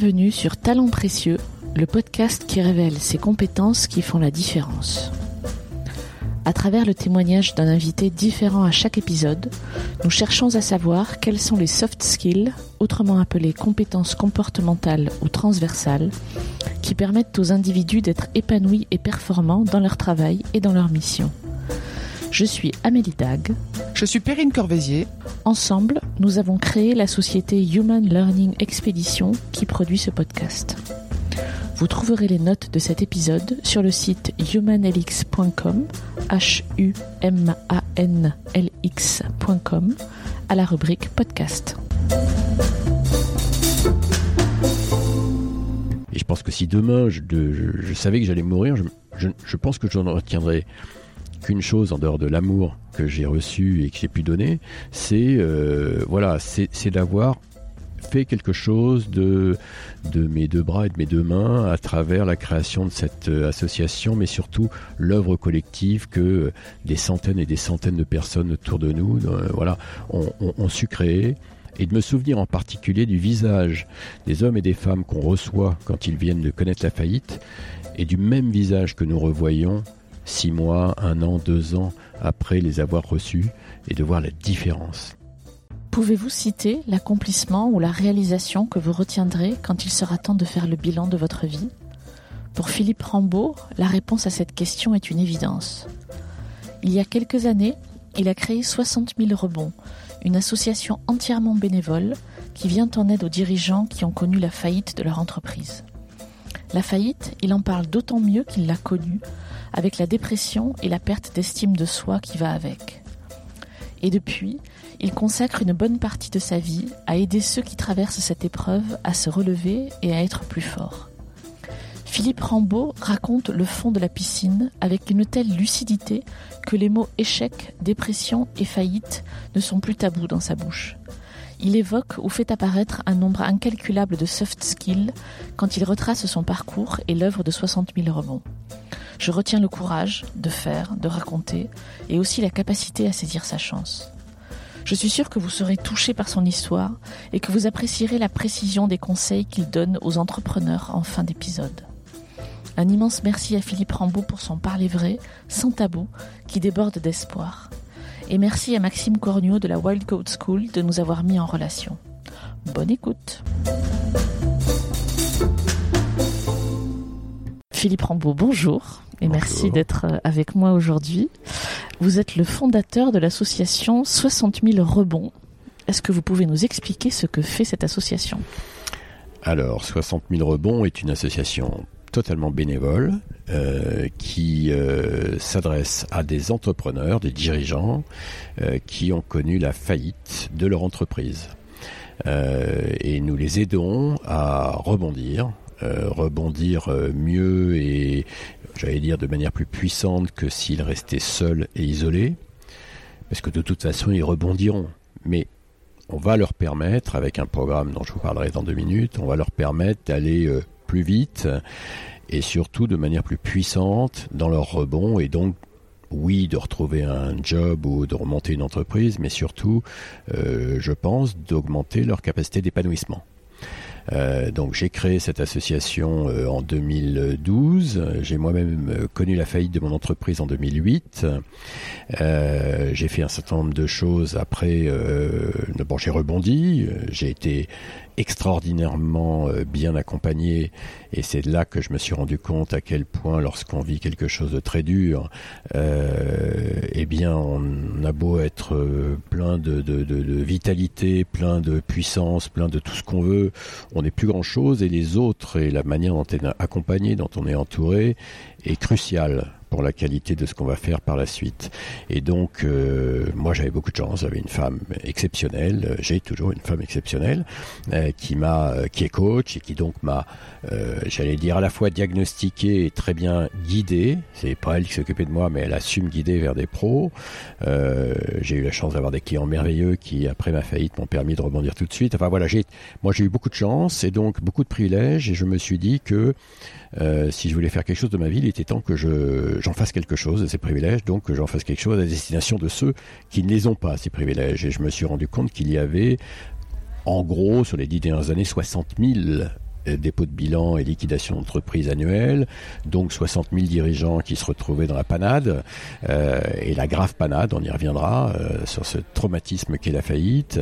Bienvenue sur Talents Précieux, le podcast qui révèle ces compétences qui font la différence. À travers le témoignage d'un invité différent à chaque épisode, nous cherchons à savoir quels sont les soft skills, autrement appelés compétences comportementales ou transversales, qui permettent aux individus d'être épanouis et performants dans leur travail et dans leur mission. Je suis Amélie Dag. Je suis Perrine Corvézier. Ensemble, nous avons créé la société Human Learning Expedition qui produit ce podcast. Vous trouverez les notes de cet épisode sur le site humanlx.com, h u m a n l x.com, à la rubrique podcast. Et je pense que si demain je, je, je savais que j'allais mourir, je, je, pense que j'en retiendrai qu'une chose en dehors de l'amour que j'ai reçu et que j'ai pu donner, c'est euh, voilà, c'est d'avoir fait quelque chose de, de mes deux bras et de mes deux mains à travers la création de cette euh, association, mais surtout l'œuvre collective que des centaines et des centaines de personnes autour de nous, euh, voilà, ont su créer. Et de me souvenir en particulier du visage des hommes et des femmes qu'on reçoit quand ils viennent de connaître la faillite et du même visage que nous revoyons six mois, un an, deux ans après les avoir reçus et de voir la différence. Pouvez-vous citer l'accomplissement ou la réalisation que vous retiendrez quand il sera temps de faire le bilan de votre vie? Pour Philippe Rambaud, la réponse à cette question est une évidence. Il y a quelques années, il a créé 60 000 rebonds, une association entièrement bénévole qui vient en aide aux dirigeants qui ont connu la faillite de leur entreprise. La faillite, il en parle d'autant mieux qu'il l'a connue, avec la dépression et la perte d'estime de soi qui va avec. Et depuis, il consacre une bonne partie de sa vie à aider ceux qui traversent cette épreuve à se relever et à être plus forts. Philippe Rambaud raconte le fond de la piscine avec une telle lucidité que les mots échec, dépression et faillite ne sont plus tabous dans sa bouche. Il évoque ou fait apparaître un nombre incalculable de soft skills quand il retrace son parcours et l'œuvre de 60 000 rebonds. Je retiens le courage de faire, de raconter, et aussi la capacité à saisir sa chance. Je suis sûre que vous serez touché par son histoire et que vous apprécierez la précision des conseils qu'il donne aux entrepreneurs en fin d'épisode. Un immense merci à Philippe Rambaud pour son parler vrai, sans tabou, qui déborde d'espoir. Et merci à Maxime Cornio de la Wild Code School de nous avoir mis en relation. Bonne écoute. Philippe Rambaud, bonjour et Bonjour. merci d'être avec moi aujourd'hui. Vous êtes le fondateur de l'association 60 000 rebonds. Est-ce que vous pouvez nous expliquer ce que fait cette association? Alors, 60 000 rebonds est une association totalement bénévole euh, qui euh, s'adresse à des entrepreneurs, des dirigeants euh, qui ont connu la faillite de leur entreprise. Euh, et nous les aidons à rebondir, euh, rebondir euh, mieux et j'allais dire de manière plus puissante que s'ils restaient seuls et isolés, parce que de toute façon ils rebondiront. Mais on va leur permettre, avec un programme dont je vous parlerai dans deux minutes, on va leur permettre d'aller euh, plus vite et surtout de manière plus puissante dans leur rebond et donc oui de retrouver un job ou de remonter une entreprise, mais surtout, euh, je pense, d'augmenter leur capacité d'épanouissement. Euh, donc j'ai créé cette association euh, en 2012. J'ai moi-même euh, connu la faillite de mon entreprise en 2008. Euh, j'ai fait un certain nombre de choses après. D'abord j'ai rebondi. J'ai été extraordinairement euh, bien accompagné et c'est là que je me suis rendu compte à quel point lorsqu'on vit quelque chose de très dur, euh, eh bien on a beau être euh, plein de, de, de, de vitalité, plein de puissance, plein de tout ce qu'on veut, on n'est plus grand chose et les autres et la manière dont on est accompagné, dont on est entouré est crucial pour la qualité de ce qu'on va faire par la suite. Et donc, euh, moi, j'avais beaucoup de chance. J'avais une femme exceptionnelle. J'ai toujours une femme exceptionnelle euh, qui m'a, euh, qui est coach et qui donc m'a, j'allais dire à la fois diagnostiqué et très bien guidé. C'est pas elle qui s'occupait de moi, mais elle a su me guider vers des pros. J'ai eu la chance d'avoir des clients merveilleux qui, après ma faillite, m'ont permis de rebondir tout de suite. Enfin voilà, j'ai, moi, j'ai eu beaucoup de chance et donc beaucoup de privilèges. Et je me suis dit que euh, si je voulais faire quelque chose de ma vie, il était temps que je, j'en fasse quelque chose de ces privilèges, donc que j'en fasse quelque chose à destination de ceux qui ne les ont pas, ces privilèges. Et je me suis rendu compte qu'il y avait, en gros, sur les dix dernières années, 60 000 dépôt de bilan et liquidation d'entreprise annuelle, donc 60 000 dirigeants qui se retrouvaient dans la panade, et la grave panade, on y reviendra, sur ce traumatisme qu'est la faillite,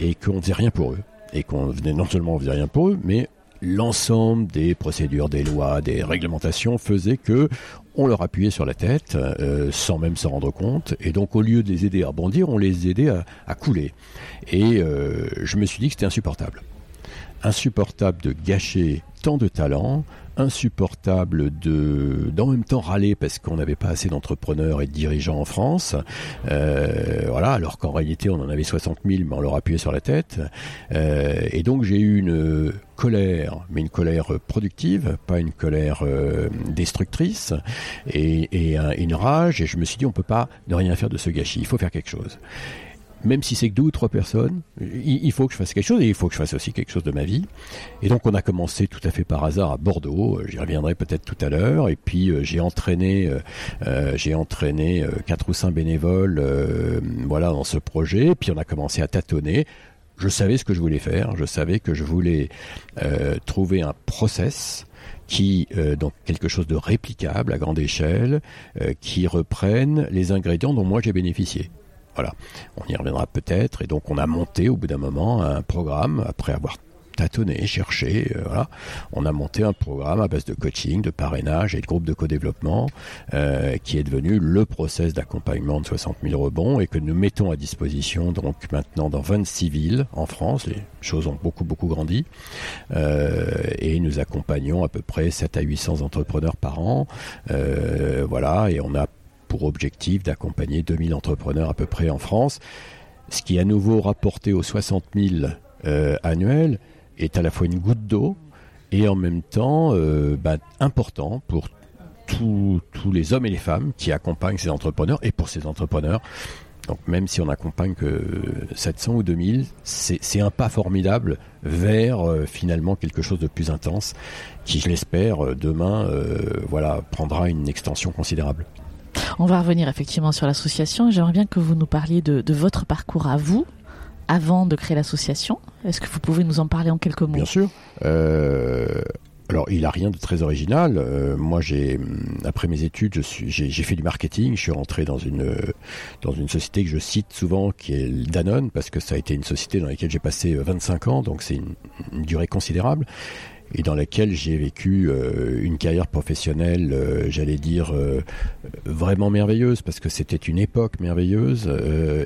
et qu'on ne faisait rien pour eux. Et qu'on venait non seulement on faisait rien pour eux, mais l'ensemble des procédures, des lois, des réglementations faisait que on leur appuyait sur la tête euh, sans même s'en rendre compte. Et donc au lieu de les aider à rebondir, on les aidait à, couler. Et euh, je me suis dit que c'était insupportable. Insupportable de gâcher tant de talent, insupportable de d'en même temps râler parce qu'on n'avait pas assez d'entrepreneurs et de dirigeants en France. Euh, voilà, alors qu'en réalité on en avait 60 000, mais on leur appuyait sur la tête. Euh, et donc j'ai eu une colère, mais une colère productive, pas une colère euh, destructrice, et, une rage. Et je me suis dit on peut pas ne rien faire de ce gâchis. Il faut faire quelque chose même si c'est que deux ou trois personnes, il, faut que je fasse quelque chose et il faut que je fasse aussi quelque chose de ma vie. Et donc on a commencé tout à fait par hasard à Bordeaux. Euh, j'y reviendrai peut-être tout à l'heure. Et puis euh, j'ai entraîné, euh, j'ai entraîné quatre ou cinq bénévoles, voilà, dans ce projet. Et puis on a commencé à tâtonner. Je savais ce que je voulais faire. Je savais que je voulais trouver un process qui donc quelque chose de réplicable à grande échelle, qui reprenne les ingrédients dont moi j'ai bénéficié. Voilà, on y reviendra peut-être. Et donc on a monté au bout d'un moment un programme après avoir tâtonné, cherché. Euh, voilà. On a monté un programme à base de coaching, de parrainage et de groupe de co-développement euh, qui est devenu le process d'accompagnement de 60 000 rebonds et que nous mettons à disposition donc maintenant dans 26 villes en France. Les choses ont beaucoup beaucoup grandi euh, et nous accompagnons à peu près 7 à 800 entrepreneurs par an. voilà et on a pour objectif d'accompagner 2000 entrepreneurs à peu près en France. Ce qui, à nouveau rapporté aux 60 000 euh, annuels, est à la fois une goutte d'eau et en même temps euh, bah, important pour tous les hommes et les femmes qui accompagnent ces entrepreneurs et pour ces entrepreneurs. Donc même si on n'accompagne que 700 ou 2000, c'est un pas formidable vers euh, finalement quelque chose de plus intense qui, je l'espère, demain voilà, prendra une extension considérable. On va revenir effectivement sur l'association. J'aimerais bien que vous nous parliez de, votre parcours à vous, avant de créer l'association. Est-ce que vous pouvez nous en parler en quelques mots? Bien sûr. Euh, alors, il a rien de très original. Euh, moi, j'ai après mes études, j'ai fait du marketing. Je suis rentré dans une dans une société que je cite souvent, qui est Danone, parce que ça a été une société dans laquelle j'ai passé 25 ans, donc c'est une, durée considérable et dans laquelle j'ai vécu euh, une carrière professionnelle, euh, j'allais dire, euh, vraiment merveilleuse, parce que c'était une époque merveilleuse,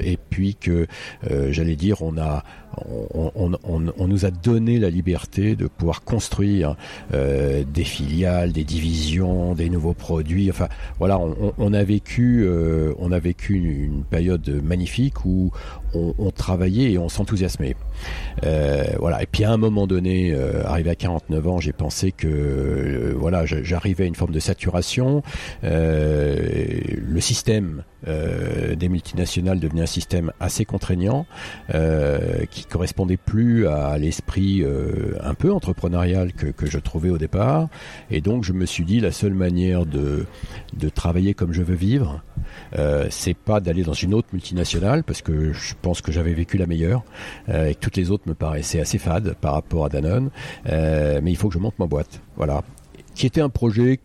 et puis que, j'allais dire, on a on, nous a donné la liberté de pouvoir construire euh, des filiales, des divisions, des nouveaux produits. Enfin, voilà, on, a vécu, euh, on a vécu une, période magnifique où on, travaillait et on s'enthousiasmait. Euh, voilà. Et puis à un moment donné, arrivé à 49 ans, j'ai pensé que voilà, j'arrivais à une forme de saturation. le système euh, des multinationales devenait un système assez contraignant euh, correspondait plus à l'esprit euh, un peu entrepreneurial que, que, je trouvais au départ. Et donc je me suis dit la seule manière de, de travailler comme je veux vivre euh, c'est pas d'aller dans une autre multinationale parce que je pense que j'avais vécu la meilleure euh, et que toutes les autres me paraissaient assez fades par rapport à Danone. Mais il faut que je monte ma boîte. Voilà. Qui était un projet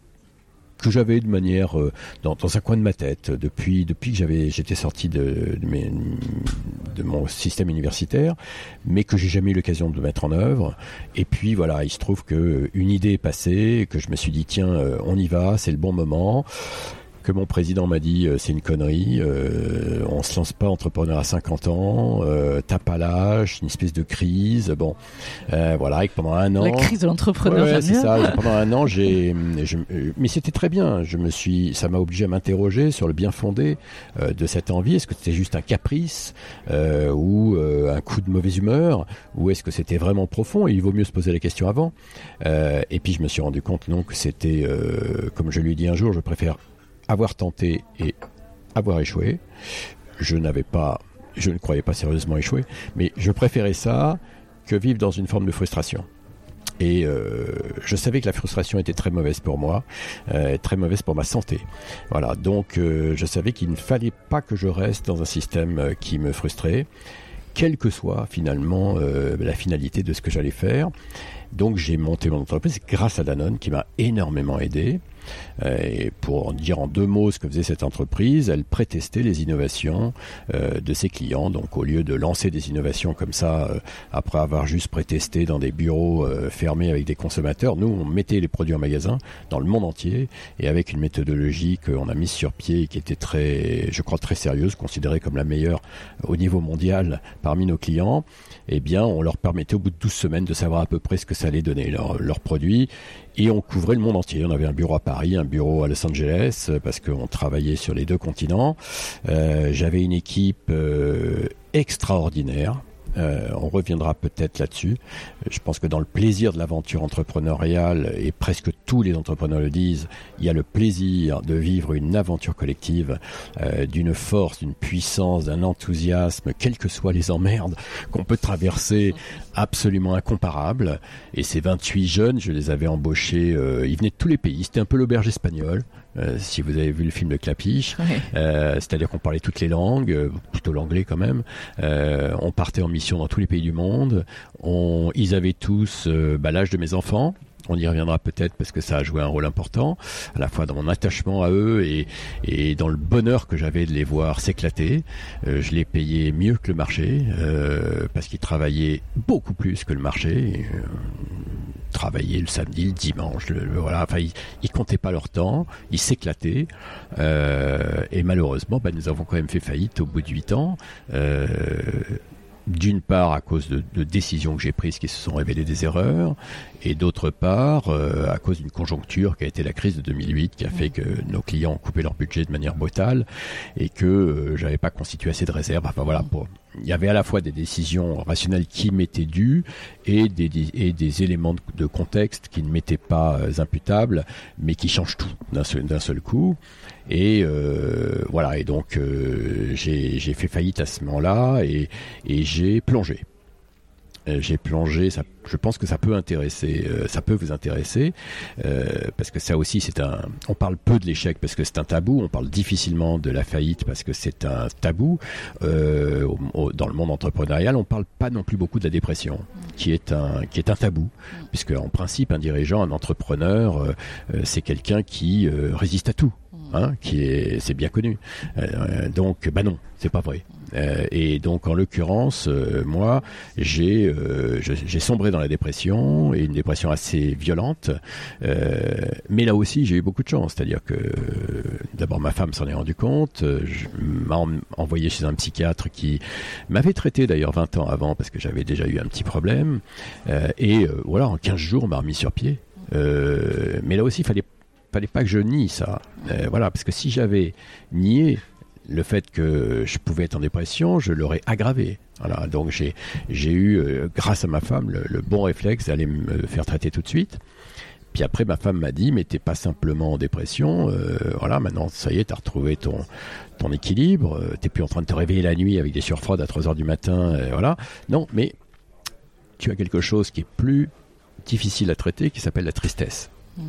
que j'avais de manière euh, dans, dans, un coin de ma tête depuis depuis que j'avais j'étais sorti de, de, mes, de, mon système universitaire, mais que j'ai jamais eu l'occasion de mettre en œuvre. Et puis voilà, il se trouve que une idée est passée, que je me suis dit tiens, euh, on y va, c'est le bon moment que mon président m'a dit euh, c'est une connerie, euh, on se lance pas entrepreneur à 50 ans, euh, t'as pas l'âge, une espèce de crise, bon, euh, voilà, et que pendant un an, la crise de l'entrepreneur, ouais, c'est ça. pendant un an, j'ai, mais c'était très bien. Je me suis, ça m'a obligé à m'interroger sur le bien fondé de cette envie. Est-ce que c'était juste un caprice ou un coup de mauvaise humeur, ou est-ce que c'était vraiment profond? Et il vaut mieux se poser la question avant. et puis je me suis rendu compte non que c'était, comme je lui ai dit un jour, je préfère avoir tenté et avoir échoué. Je n'avais pas, je ne croyais pas sérieusement échouer, mais je préférais ça que vivre dans une forme de frustration. Et euh, je savais que la frustration était très mauvaise pour moi, euh, très mauvaise pour ma santé. Voilà, donc euh, je savais qu'il ne fallait pas que je reste dans un système qui me frustrait, quelle que soit finalement la finalité de ce que j'allais faire. Donc j'ai monté mon entreprise grâce à Danone qui m'a énormément aidé. Euh, et pour dire en deux mots ce que faisait cette entreprise, elle prétestait les innovations euh, de ses clients. Donc au lieu de lancer des innovations comme ça, euh, après avoir juste prétesté dans des bureaux fermés avec des consommateurs, nous on mettait les produits en magasin dans le monde entier et avec une méthodologie qu'on a mise sur pied et qui était très, je crois, très sérieuse, considérée comme la meilleure au niveau mondial parmi nos clients, eh bien on leur permettait au bout de 12 semaines de savoir à peu près ce que ça allait donner leurs produits et on couvrait le monde entier. On avait un bureau à Paris, un bureau à Los Angeles, euh, parce qu'on travaillait sur les deux continents. Euh, J'avais une équipe euh, extraordinaire. Euh, on reviendra peut-être là-dessus. Je pense que dans le plaisir de l'aventure entrepreneuriale, et presque tous les entrepreneurs le disent, il y a le plaisir de vivre une aventure collective euh, d'une force, d'une puissance, d'un enthousiasme, quelles que soient les emmerdes qu'on peut traverser, absolument incomparable. Et ces 28 jeunes, je les avais embauchés, euh, ils venaient de tous les pays, c'était un peu l'auberge espagnole. Euh, si vous avez vu le film de Clapiche, euh, c'est-à-dire qu'on parlait toutes les langues, euh, plutôt l'anglais quand même. on partait en mission dans tous les pays du monde. On, ils avaient tous bah, l'âge de mes enfants. On y reviendra peut-être parce que ça a joué un rôle important, à la fois dans mon attachement à eux et, et dans le bonheur que j'avais de les voir s'éclater. je les payais mieux que le marché parce qu'ils travaillaient beaucoup plus que le marché travailler le samedi, le dimanche, voilà. Enfin, ils, comptaient pas leur temps, ils s'éclataient. Euh, et malheureusement, bah, nous avons quand même fait faillite au bout de huit ans. Euh, d'une part à cause de, décisions que j'ai prises qui se sont révélées des erreurs, et d'autre part euh, à cause d'une conjoncture qui a été la crise de 2008, qui a fait que nos clients ont coupé leur budget de manière brutale et que j'avais pas constitué assez de réserves. Enfin voilà, pour, il y avait à la fois des décisions rationnelles qui m'étaient dues et des, éléments de, contexte qui ne m'étaient pas euh, imputables, mais qui changent tout d'un seul, coup. Et euh, voilà, et donc euh, j'ai fait faillite à ce moment-là et j'ai plongé. Euh, j'ai plongé, ça, je pense que ça peut intéresser, euh, ça peut vous intéresser, euh, parce que ça aussi c'est un, on parle peu de l'échec parce que c'est un tabou, on parle difficilement de la faillite parce que c'est un tabou. dans le monde entrepreneurial, on parle pas non plus beaucoup de la dépression, qui est un, qui est un tabou, puisque en principe un dirigeant, un entrepreneur, c'est quelqu'un qui résiste à tout. Hein, qui est, c'est bien connu. donc, bah non, c'est pas vrai. Euh, et donc, en l'occurrence, euh, moi, j'ai euh, sombré dans la dépression et une dépression assez violente. mais là aussi, j'ai eu beaucoup de chance, c'est-à-dire que d'abord ma femme s'en est rendu compte, m'a envoyé chez un psychiatre qui m'avait traité d'ailleurs 20 ans avant parce que j'avais déjà eu un petit problème. et voilà, en 15 jours, m'a remis sur pied. mais là aussi, il fallait fallait pas que je nie ça. voilà, parce que si j'avais nié le fait que je pouvais être en dépression, je l'aurais aggravé. Voilà, donc j'ai eu, euh, grâce à ma femme, le, bon réflexe d'aller me faire traiter tout de suite. Puis après, ma femme m'a dit, mais t'es pas simplement en dépression. Euh, voilà, maintenant, ça y est, t'as retrouvé ton ton équilibre. Euh, t'es plus en train de te réveiller la nuit avec des surfroides à 3 heures du matin. voilà. Non, mais tu as quelque chose qui est plus difficile à traiter, qui s'appelle la tristesse. Mmh.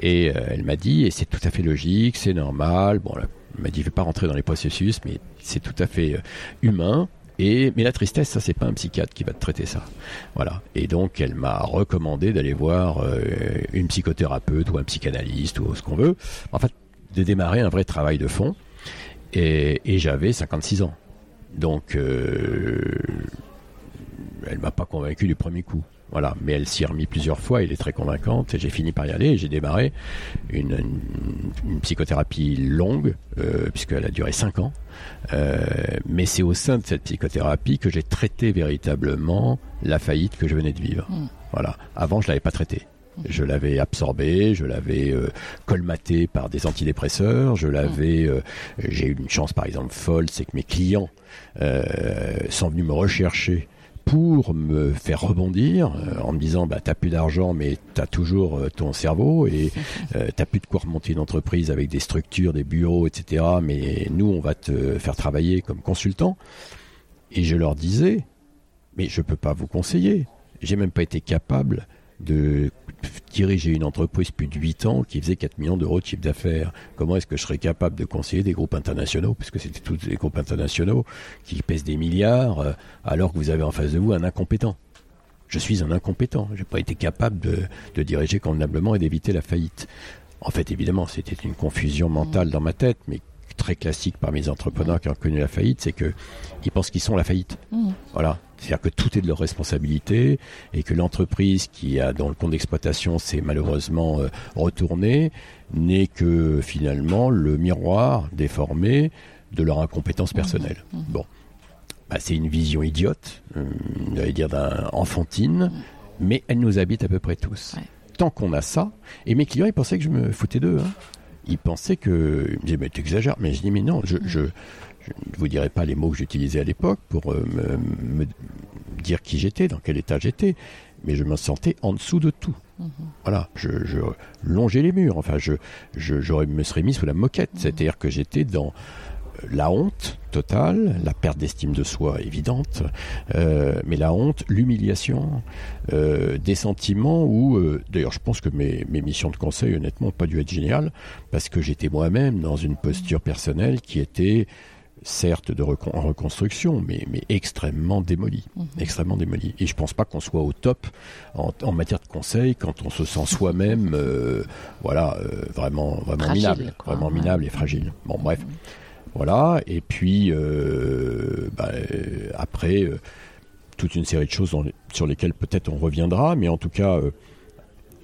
Et elle m'a dit, et c'est tout à fait logique, c'est normal. Bon, il m'a dit, je vais pas rentrer dans les processus, mais c'est tout à fait euh, humain. Et, mais la tristesse, ça, c'est pas un psychiatre qui va te traiter ça. Voilà. Et donc, elle m'a recommandé d'aller voir euh, une psychothérapeute ou un psychanalyste ou ce qu'on veut. En fait, de démarrer un vrai travail de fond. Et, et j'avais 56 ans. Donc, euh, elle m'a pas convaincu du premier coup. Voilà, mais elle s'y est remis plusieurs fois, elle est très convaincante, et j'ai fini par y aller, et j'ai démarré une, psychothérapie longue, euh, puisqu'elle a duré 5 ans, euh, mais c'est au sein de cette psychothérapie que j'ai traité véritablement la faillite que je venais de vivre. Mm. Voilà, avant je l'avais pas traité. Mm. Je l'avais absorbé, je l'avais euh, colmaté par des antidépresseurs, je l'avais. Mm. j'ai eu une chance par exemple folle, c'est que mes clients sont venus me rechercher pour me faire rebondir euh, en me disant bah t'as plus d'argent mais t'as toujours euh, ton cerveau et euh, t'as plus de quoi remonter une entreprise avec des structures, des bureaux, etc. Mais nous on va te faire travailler comme consultant. Et je leur disais mais je peux pas vous conseiller. J'ai même pas été capable de diriger une entreprise plus de 8 ans qui faisait 4 millions d'euros de chiffre d'affaires. Comment est-ce que je serais capable de conseiller des groupes internationaux, puisque c'était tous des groupes internationaux qui pèsent des milliards, euh, alors que vous avez en face de vous un incompétent? Je suis un incompétent. Je n'ai pas été capable de, de diriger convenablement et d'éviter la faillite. En fait, évidemment, c'était une confusion mentale dans ma tête, mais très classique parmi les entrepreneurs qui ont connu la faillite, c'est que ils pensent qu'ils sont la faillite. Mmh. Voilà. C'est-à-dire que tout est de leur responsabilité et que l'entreprise qui a dans le compte d'exploitation s'est malheureusement euh, retournée n'est que finalement le miroir déformé de leur incompétence personnelle. Mmh. Bon. Bah, c'est une vision idiote, euh, j'allais dire d'un enfantine, mais elle nous habite à peu près tous. Ouais. Tant qu'on a ça, et mes clients ils pensaient que je me foutais d'eux. Hein. Ils pensaient que, ils me disaient mais t'exagères, mais je dis mais non, je, je, je ne vous dirai pas les mots que j'utilisais à l'époque pour euh, me, me dire qui j'étais, dans quel état j'étais, mais je me sentais en dessous de tout. Mhm. Voilà, je, je longeais les murs, enfin je, je, j'aurais- me serais mis sous la moquette, c'est-à-dire que j'étais dans la honte totale, la perte d'estime de soi évidente, euh, mais la honte, l'humiliation, euh, des sentiments où, euh, d'ailleurs je pense que mes, mes missions de conseil honnêtement n'ont pas dû être géniales, parce que j'étais moi-même dans une posture personnelle qui était certes de recon- en reconstruction, mais, mais extrêmement démolie, extrêmement démolie. Et je pense pas qu'on soit au top en, en matière de conseil quand on se sent soi-même, euh, voilà, euh, vraiment, vraiment Fragile, minable, quoi, vraiment ouais. minable et fragile. Bon, bref, voilà. Et puis euh, bah, euh, après, euh, toute une série de choses sur lesquelles peut-être on reviendra, mais en tout cas.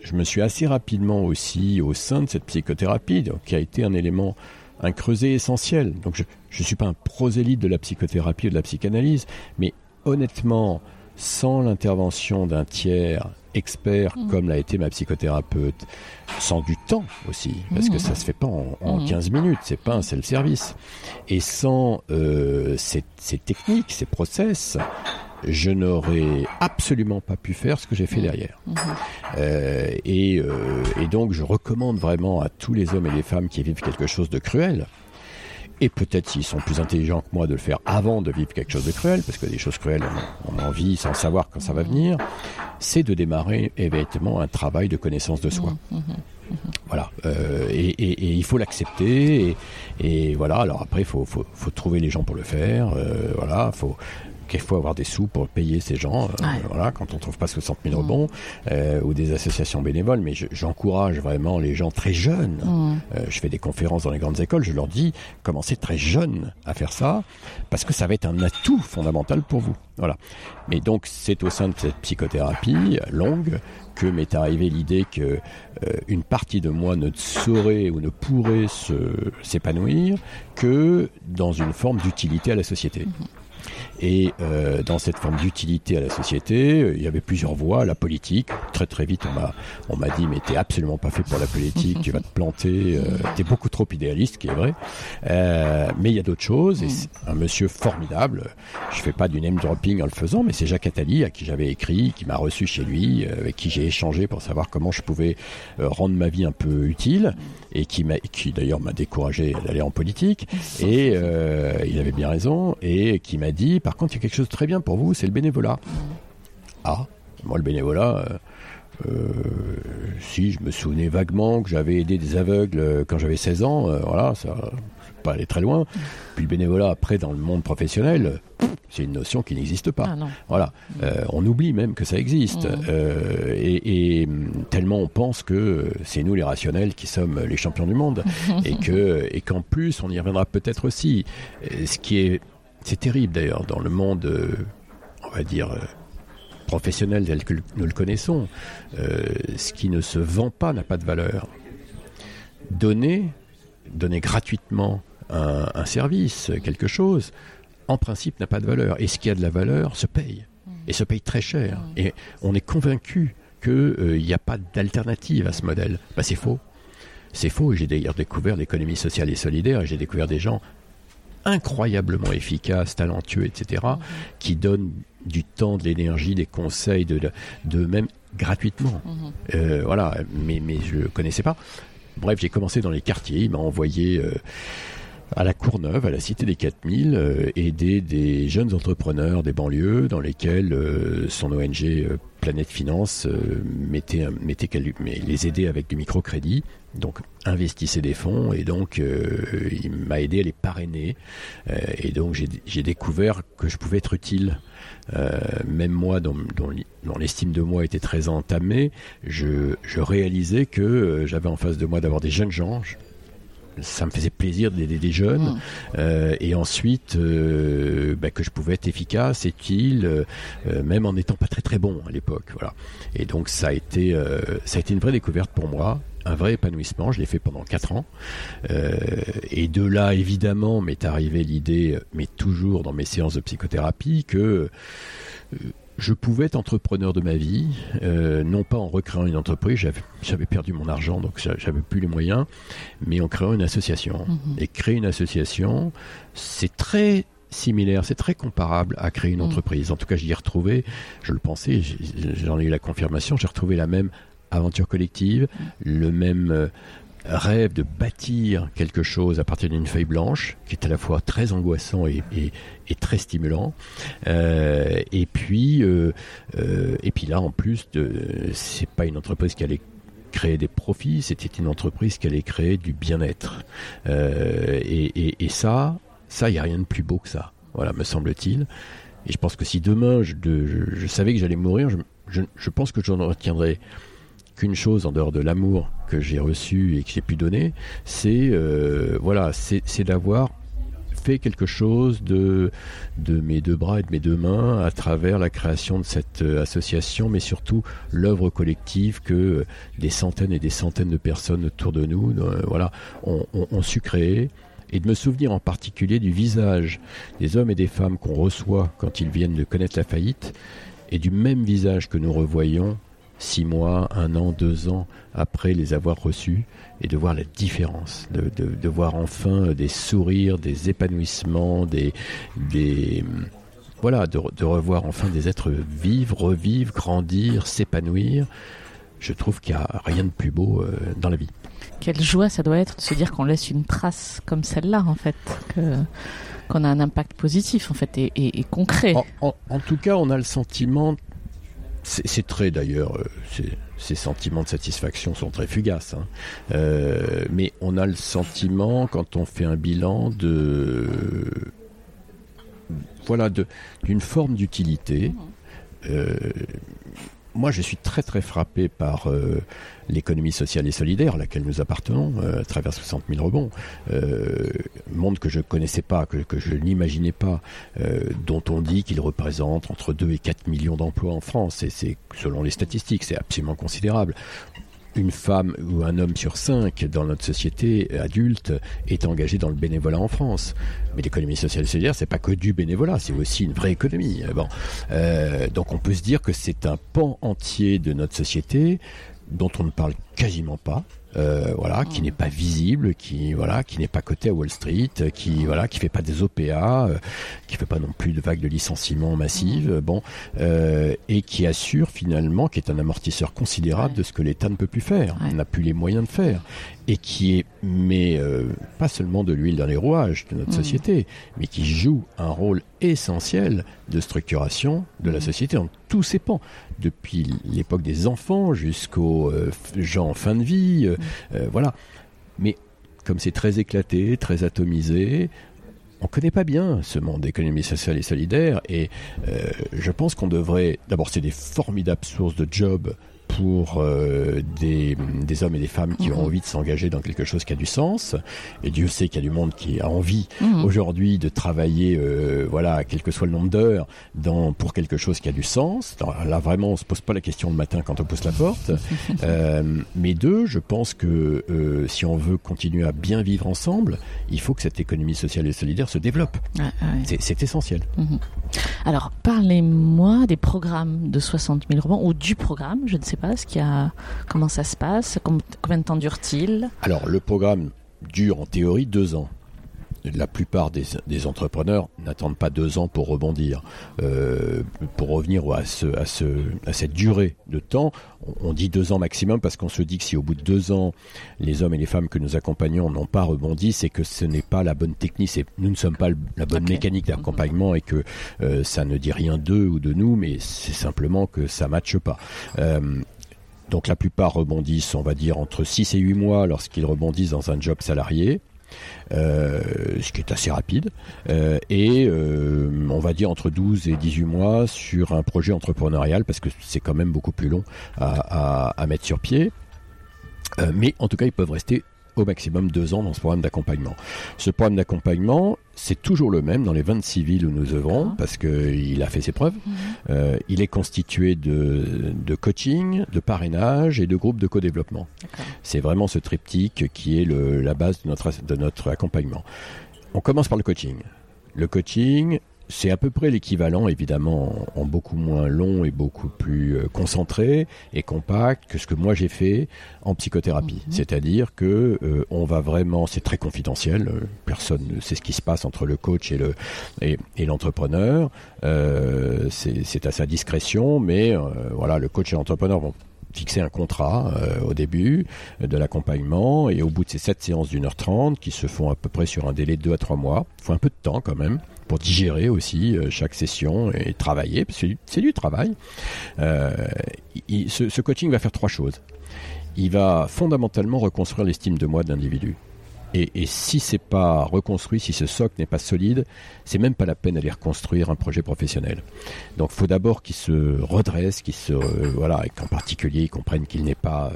je me suis assez rapidement aussi au sein de cette psychothérapie, qui a été un élément, un creuset essentiel. Donc je ne suis pas un prosélyte de la psychothérapie ou de la psychanalyse, mais honnêtement, sans l'intervention d'un tiers expert Mhm. comme l'a été ma psychothérapeute, sans du temps aussi, parce que Mhm. ça se fait pas en, en Mhm. 15 minutes, c'est pas un self-service, et sans euh, ces, ces techniques, ces process, je n'aurais absolument pas pu faire ce que j'ai fait derrière. Mhm. Euh, et, euh, et donc, je recommande vraiment à tous les hommes et les femmes qui vivent quelque chose de cruel, et peut-être s'ils sont plus intelligents que moi de le faire avant de vivre quelque chose de cruel, parce que des choses cruelles, on, on en vit sans savoir quand ça va venir, c'est de démarrer évidemment un travail de connaissance de soi. Mhm. Voilà, euh, et, et- et il faut l'accepter, et, et voilà. Alors après, il faut, faut, faut trouver les gens pour le faire. euh, voilà, faut quelquefois avoir des sous pour payer ces gens. euh, Ouais. Voilà, quand on trouve pas 60 000 Mm. rebonds euh, ou des associations bénévoles. Mais je- j'encourage vraiment les gens très jeunes. Mhm. Euh, je fais des conférences dans les grandes écoles. Je leur dis commencez très jeunes à faire ça parce que ça va être un atout fondamental pour vous. Voilà. Mais donc c'est au sein de cette psychothérapie longue que m'est arrivée l'idée que euh, une partie de moi ne saurait ou ne pourrait s'épanouir que dans une forme d'utilité à la société. Et euh, dans cette forme d'utilité à la société, euh, il y avait plusieurs voies. La politique, très très vite, on m'a on m'a dit mais t'es absolument pas fait pour la politique, tu vas te planter, euh, t'es beaucoup trop idéaliste, qui est vrai. Euh, mais il y a d'autres choses. Et c'est un monsieur formidable. Je fais pas du name dropping en le faisant, mais c'est Jacques Attali à qui j'avais écrit, qui m'a reçu chez lui, avec qui j'ai échangé pour savoir comment je pouvais rendre ma vie un peu utile, et qui m'a, qui d'ailleurs m'a découragé d'aller en politique. Et il avait bien raison, et qui m'a dit, par contre, il y a quelque chose de très bien pour vous, c'est le bénévolat. Ah, moi le bénévolat. euh, euh, si je me souvenais vaguement que j'avais aidé des aveugles euh, quand j'avais 16 ans, euh, voilà, ça pas aller très loin. Puis le bénévolat après dans le monde professionnel, c'est une notion qui n'existe pas. Ah. Voilà, Euh, on oublie même que ça existe. Et, et, tellement on pense que c'est nous les rationnels qui sommes les champions du monde. et que et qu'en plus, on y reviendra peut-être aussi. Ce qui est, c'est terrible d'ailleurs dans le monde, euh, on va dire. euh, professionnel tel que nous le connaissons, euh, ce qui ne se vend pas n'a pas de valeur. Donner, donner gratuitement un, un service, quelque chose, en principe n'a pas de valeur. Et ce qui a de la valeur se paye. Et se paye très cher. Et on est convaincu qu'il n'y a pas d'alternative à ce modèle. Bah, c'est faux. C'est faux. J'ai d'ailleurs découvert l'économie sociale et solidaire et j'ai découvert des gens incroyablement efficaces, talentueux, etc., qui donnent du temps, de l'énergie, des conseils, de, de même gratuitement. Mhm. Euh, voilà, mais, mais je ne connaissais pas. Bref, j'ai commencé dans les quartiers. Il m'a envoyé euh, à la Courneuve, à la Cité des 4000, euh, aider des jeunes entrepreneurs des banlieues dans lesquels euh, son ONG euh, Planète Finance mettait, mettait mais les aider avec du microcrédit donc investissait des fonds et donc euh, il m'a aidé à les parrainer euh, et donc j'ai découvert que je pouvais être utile euh, même moi dont, dont, l'estime de moi était très entamée je, je réalisais que j'avais en face de moi d'avoir des jeunes gens ça me faisait plaisir d'aider des jeunes mmh. et ensuite bah, que je pouvais être efficace, utile, même en n'étant pas très très bon à l'époque. Voilà. Et donc ça a été ça a été une vraie découverte pour moi un vrai épanouissement. Je l'ai fait pendant quatre ans. Euh, et de là, évidemment, m'est arrivée l'idée, mais toujours dans mes séances de psychothérapie, que euh, je pouvais être entrepreneur de ma vie, euh, non pas en recréant une entreprise, j'avais perdu mon argent, donc j'avais plus les moyens, mais en créant une association. Mhm. Et créer une association, c'est très similaire, c'est très comparable à créer une mhm. entreprise. En tout cas, j'y ai retrouvé, je le pensais, j'en ai eu la confirmation, j'ai retrouvé la même aventure collective, le même euh, rêve de bâtir quelque chose à partir d'une feuille blanche, qui est à la fois très angoissant et, très stimulant. Euh, et puis, euh, et puis là, en plus, c'est pas une entreprise qui allait créer des profits, c'était une entreprise qui allait créer du bien-être. Et, ça, ça, il n'y a rien de plus beau que ça. Voilà, me semble-t-il. Et je pense que si demain je, savais que j'allais mourir, je, je, pense que j'en retiendrais chose en dehors de l'amour que j'ai reçu et que j'ai pu donner, c'est euh, voilà, c'est d'avoir fait quelque chose de, mes deux bras et de mes deux mains à travers la création de cette euh, association, mais surtout l'œuvre collective que des centaines et des centaines de personnes autour de nous, euh, voilà, ont, su créer. Et de me souvenir en particulier du visage des hommes et des femmes qu'on reçoit quand ils viennent de connaître la faillite et du même visage que nous revoyons six mois, un an, deux ans après les avoir reçus et de voir la différence, de, voir enfin des sourires, des épanouissements, des, des voilà, de, revoir enfin des êtres vivre, revivre, grandir, s'épanouir. Je trouve qu'il n'y a rien de plus beau euh, dans la vie. Quelle joie ça doit être de se dire qu'on laisse une trace comme celle-là, en fait, qu'on a un impact positif, en fait, et, concret. en, tout cas, on a le sentiment c'est très d'ailleurs, euh, ces sentiments de satisfaction sont très fugaces. Hein. Euh, mais on a le sentiment, quand on fait un bilan, de voilà, d'une forme d'utilité. Euh, moi, je suis très très frappé par euh, l'économie sociale et solidaire à laquelle nous appartenons, euh, à travers 60 000 rebonds, euh, monde que je ne connaissais pas, que, je n'imaginais pas, dont on dit qu'il représente entre 2 et 4 millions d'emplois en France, et c'est selon les statistiques, c'est absolument considérable une femme ou un homme sur cinq dans notre société adulte est engagé dans le bénévolat en France. Mais l'économie sociale et solidaire, c'est pas que du bénévolat, c'est aussi une vraie économie. Bon, euh, donc on peut se dire que c'est un pan entier de notre société dont on ne parle quasiment pas, euh, voilà, qui n'est pas visible, qui voilà, qui n'est pas coté à Wall Street, qui voilà, qui fait pas des OPA, euh, qui fait pas non plus de vagues de licenciements massives, bon, euh, et qui assure finalement, qui est un amortisseur considérable de ce que l'État ne peut plus faire, n'a plus les moyens de faire, et qui est, mais euh, pas seulement de l'huile dans les rouages de notre mm. société, mais qui joue un rôle essentiel de structuration de la mm. société en tous ses pans, depuis l'époque des enfants jusqu'aux euh, gens en fin de vie, euh, mm. voilà. Mais comme c'est très éclaté, très atomisé, on ne connaît pas bien ce monde d'économie sociale et solidaire, et je pense qu'on devrait, d'abord c'est des formidables sources de jobs pour euh, des, des, hommes et des femmes qui ont mhm. envie de s'engager dans quelque chose qui a du sens. Et Dieu sait qu'il y a du monde qui a envie mhm. aujourd'hui de travailler, euh, voilà, quel que soit le nombre d'heures, dans pour quelque chose qui a du sens. là, vraiment, on se pose pas la question le matin quand on pousse la porte. euh, mais deux, je pense que si on veut continuer à bien vivre ensemble, il faut que cette économie sociale et solidaire se développe. C'est essentiel. Mhm. Alors, parlez-moi des programmes de 60 000 rebonds ou du programme, je ne sais pas, ce a, comment ça se passe, combien de temps dure-t-il? Alors, le programme dure en théorie deux ans la plupart des, entrepreneurs n'attendent pas deux ans pour rebondir. Euh, pour revenir à, ce, à, ce, à cette durée de temps, on, dit deux ans maximum parce qu'on se dit que si au bout de deux ans, les hommes et les femmes que nous accompagnons n'ont pas rebondi, c'est que ce n'est pas la bonne technique, nous ne sommes pas la bonne mécanique d'accompagnement et que euh, ça ne dit rien d'eux ou de nous, mais c'est simplement que ça matche pas. Euh, donc la plupart rebondissent, on va dire, entre 6 et 8 mois lorsqu'ils rebondissent dans un job salarié. Euh, ce qui est assez rapide, euh, et euh, on va dire entre 12 et 18 mois sur un projet entrepreneurial, parce que c'est quand même beaucoup plus long à, à mettre sur pied. mais en tout cas, ils peuvent rester au maximum deux ans dans ce programme d'accompagnement. Ce programme d'accompagnement, c'est toujours le même dans les 26 villes où nous œuvrons, ah. parce qu'il a fait ses preuves. Mhm. Euh, il est constitué de, de, coaching, de parrainage et de groupes de co-développement. C'est vraiment ce triptyque qui est le, la base de notre, de notre accompagnement. On commence par le coaching. Le coaching, c'est à peu près l'équivalent, évidemment, en, beaucoup moins long et beaucoup plus euh, concentré et compact que ce que moi j'ai fait en psychothérapie. Mhm. C'est-à-dire que euh, on va vraiment, c'est très confidentiel, euh, personne ne sait ce qui se passe entre le coach et le et, l'entrepreneur. c'est à sa discrétion, mais voilà, le coach et l'entrepreneur vont fixer un contrat au début de l'accompagnement et au bout de ces sept séances d'une heure trente qui se font à peu près sur un délai de deux à trois mois, il faut un peu de temps quand même pour digérer aussi euh, chaque session et travailler, parce c'est du travail. Euh, ce, coaching va faire trois choses. Il va fondamentalement reconstruire l'estime de moi de l'individu. Et, et, si c'est pas reconstruit, si ce socle n'est pas solide, c'est même pas la peine d'aller reconstruire un projet professionnel. Donc, faut d'abord qu'il se redresse, qu'il se euh, voilà, et qu'en particulier, il comprenne qu'il n'est pas,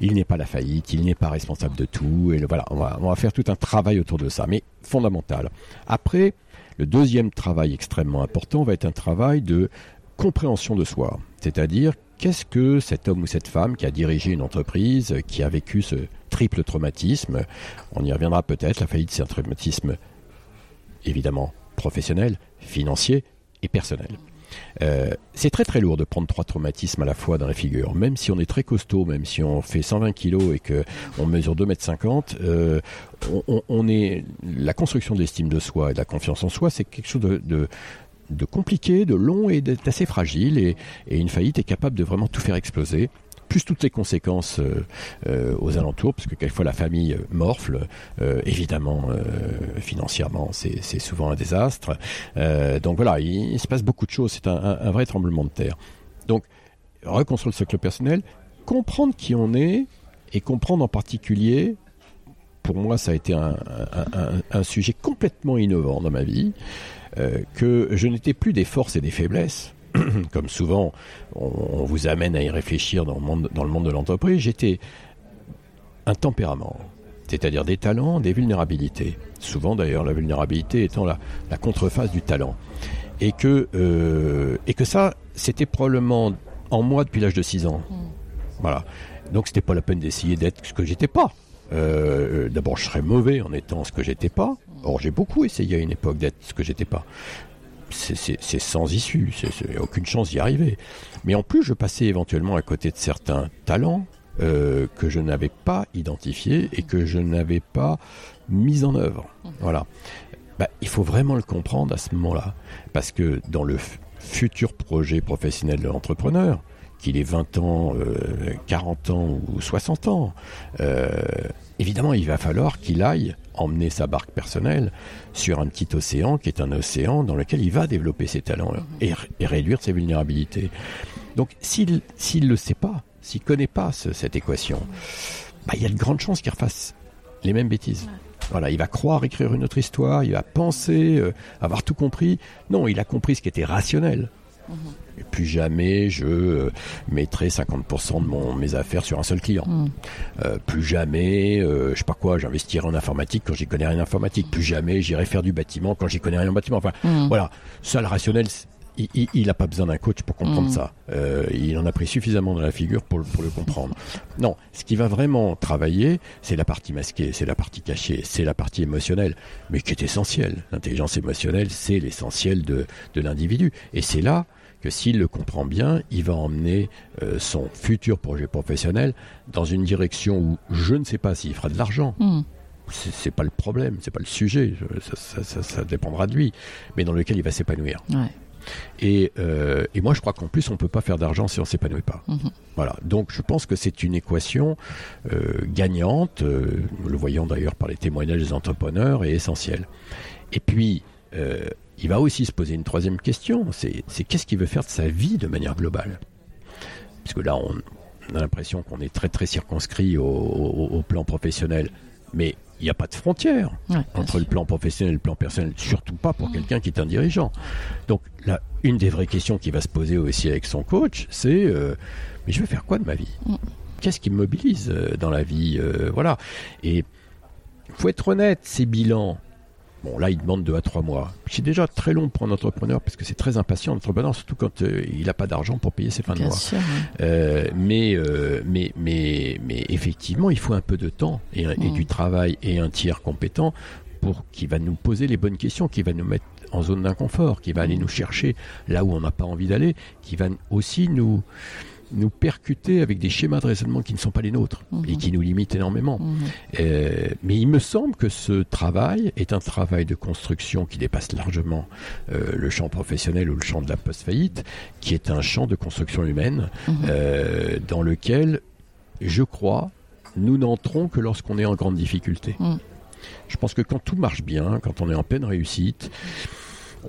il n'est pas la faillite, il n'est pas responsable de tout. Et voilà, on va, on va faire tout un travail autour de ça, mais fondamental. Après, le deuxième travail extrêmement important va être un travail de compréhension de soi, c'est-à-dire qu'est-ce que cet homme ou cette femme qui a dirigé une entreprise, qui a vécu ce triple traumatisme, on y reviendra peut-être, la faillite c'est un traumatisme évidemment professionnel, financier et personnel. Euh, c'est très très lourd de prendre trois traumatismes à la fois dans la figure. Même si on est très costaud, même si on fait 120 kilos et que on mesure 2 mètres 50, euh, on, est la construction de l'estime de soi et de la confiance en soi, c'est quelque chose de, de compliqué, de long et d'assez fragile. et, une faillite est capable de vraiment tout faire exploser toutes les conséquences euh, euh, aux alentours, parce que quelquefois la famille euh, morfle, évidemment financièrement c'est souvent un désastre. donc voilà, il, se passe beaucoup de choses, c'est un, vrai tremblement de terre. Donc reconstruire le socle personnel, comprendre qui on est et comprendre en particulier pour moi, ça a été un, sujet complètement innovant dans ma vie, que je n'étais plus des forces et des faiblesses, comme souvent on, vous amène à y réfléchir dans le monde, dans le monde de l'entreprise, j'étais un tempérament, c'est-à-dire des talents, des vulnérabilités. Souvent d'ailleurs, la vulnérabilité étant la, la contreface du talent. Et que, euh, et que ça, c'était probablement en moi depuis l'âge de 6 ans. Mm. Voilà. Donc c'était pas la peine d'essayer d'être ce que j'étais pas. Euh, d'abord, je serais mauvais en étant ce que j'étais pas. Or, j'ai beaucoup essayé à une époque d'être ce que j'étais pas c'est sans issue, c'est aucune chance d'y arriver. Mais en plus, je passais éventuellement à côté de certains talents euh, que je n'avais pas identifiés et que je n'avais pas mis en œuvre. Voilà. Bah, il faut vraiment le comprendre à ce moment-là, parce que dans le futur projet professionnel de l'entrepreneur, qu'il ait 20 ans, 40 euh, ans ou 60 ans, euh, évidemment, il va falloir qu'il aille emmener sa barque personnelle sur un petit océan qui est un océan dans lequel il va développer ses talents et, réduire ses vulnérabilités. Donc s'il ne le sait pas, s'il connaît pas cette équation, bah, il y a de grandes chances qu'il refasse les mêmes bêtises. Voilà, il va croire écrire une autre histoire, il va penser euh, avoir tout compris. Non, il a compris ce qui était rationnel. Et plus jamais je euh, mettrai 50% de mon, mes affaires sur un seul client. Mm. Euh, plus jamais, euh, je sais pas quoi, j'investirai en informatique quand j'y connais rien en informatique. Plus jamais j'irai faire du bâtiment quand j'y connais rien en bâtiment. Enfin, mm. voilà. Ça, le rationnel, il n'a pas besoin d'un coach pour comprendre mm. ça. Euh, il en a pris suffisamment dans la figure pour, pour, le comprendre. Non, ce qui va vraiment travailler, c'est la partie masquée, c'est la partie cachée, c'est la partie émotionnelle, mais qui est essentielle. L'intelligence émotionnelle, c'est l'essentiel de, de l'individu. Et c'est là que s'il le comprend bien, il va emmener euh, son futur projet professionnel dans une direction où je ne sais pas s'il fera de l'argent. Mm. C'est pas le problème, c'est pas le sujet, ça, ça, ça, dépendra de lui, mais dans lequel il va s'épanouir. Ouais. Et, euh, et, moi, je crois qu'en plus, on peut pas faire d'argent si on s'épanouit pas. Mm-hmm. Voilà. Donc, je pense que c'est une équation euh, gagnante, euh, le voyons d'ailleurs par les témoignages des entrepreneurs, et essentielle. Et puis, il va aussi se poser une troisième question, c'est qu'est-ce qu'il veut faire de sa vie de manière globale? Parce que là, on, on a l'impression qu'on est très très circonscrit au, plan professionnel. Mais il n'y a pas de frontière entre le plan professionnel et le plan personnel, surtout pas pour quelqu'un qui est un dirigeant. Donc là, une des vraies questions qui va se poser aussi avec son coach, c'est euh, mais je vais faire quoi de ma vie? Mm. Qu'est-ce qui me mobilise euh, dans la vie euh, Voilà. Et faut être honnête, ces bilans, Bon, là, il demande deux à trois mois. C'est déjà très long pour un entrepreneur parce que c'est très impatient, l'entrepreneur, surtout quand euh, il n'a pas d'argent pour payer ses fins de mois. Euh, mais, euh, mais, mais, mais effectivement, il faut un peu de temps et, et mm. du travail et un tiers compétent pour qui va nous poser les bonnes questions, qui va nous mettre en zone d'inconfort, qui va aller mm. nous chercher là où on n'a pas envie d'aller, qui va aussi nous nous percuter avec des schémas de raisonnement qui ne sont pas les nôtres et mhm. qui nous limitent énormément. Mhm. Euh, mais il me semble que ce travail est un travail de construction qui dépasse largement euh, le champ professionnel ou le champ de la post-faillite, qui est un champ de construction humaine mhm. euh, dans lequel, je crois, nous n'entrons que lorsqu'on est en grande difficulté. Je pense que quand tout marche bien, quand on est en pleine réussite,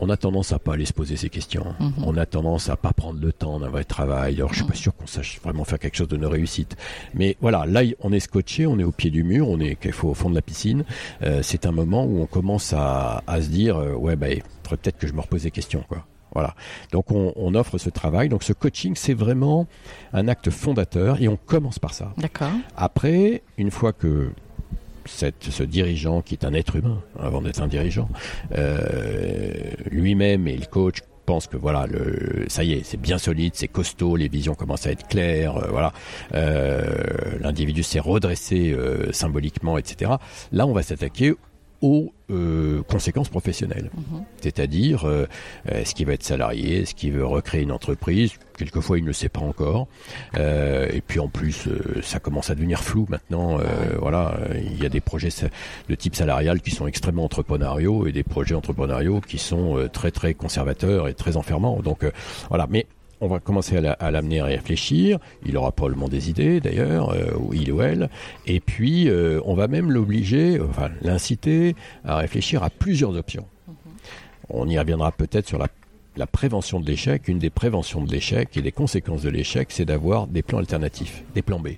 on a tendance à pas aller se poser ces questions. Mhm. On a tendance à pas prendre le temps d'un vrai travail. Alors, je suis pas sûr qu'on sache vraiment faire quelque chose de nos réussites. Mais voilà, là, on est scotché, on est au pied du mur, on est au fond de la piscine. Euh, c'est un moment où on commence à, se dire, euh, ouais, bah, faudrait peut-être que je me repose des questions, quoi. Voilà. Donc on, on, offre ce travail. Donc ce coaching, c'est vraiment un acte fondateur et on commence par ça. D'accord. Après, une fois que ce dirigeant qui est un être humain avant d'être un dirigeant, euh, lui-même et le coach pensent que voilà, le, ça y est, c'est bien solide, c'est costaud, les visions commencent à être claires, euh, voilà, euh, l'individu s'est redressé symboliquement, etc. Là, on va s'attaquer aux euh, conséquences professionnelles. Mhm. C'est-à-dire, euh, est-ce qu'il va être salarié, est-ce qu'il veut recréer une entreprise Quelquefois, il ne le sait pas encore. Euh, et puis en plus, ça commence à devenir flou maintenant. voilà, il y a des projets de type salarial qui sont extrêmement entrepreneuriaux et des projets entrepreneuriaux qui sont très très conservateurs et très enfermants. Donc voilà, mais on va commencer à l'amener à, réfléchir. Il aura probablement des idées d'ailleurs, euh, ou il ou elle. Et puis, euh, on va même l'obliger, enfin l'inciter à réfléchir à plusieurs options. Mhm. On y reviendra peut-être sur la, prévention de l'échec. Une des préventions de l'échec et des conséquences de l'échec, c'est d'avoir des plans alternatifs, des plans B. Mhm.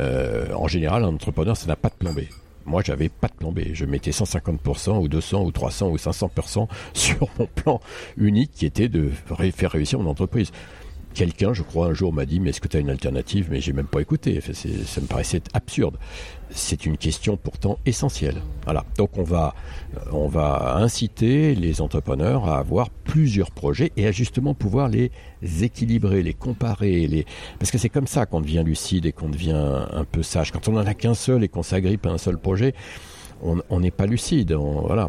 Euh, en général, un entrepreneur, ça n'a pas de plan B. Moi, j'avais pas de plan B. Je mettais 150% ou 200 ou 300 ou 500% sur mon plan unique qui était de faire réussir mon entreprise. Quelqu'un, je crois, un jour m'a dit, mais est-ce que tu as une alternative? Mais j'ai même pas écouté. ça me paraissait absurde. C'est une question pourtant essentielle. Voilà. Donc on va, on va inciter les entrepreneurs à avoir plusieurs projets et à justement pouvoir les équilibrer, les comparer, les... parce que c'est comme ça qu'on devient lucide et qu'on devient un peu sage. Quand on n'en a qu'un seul et qu'on s'agrippe à un seul projet, on n'est pas lucide. voilà.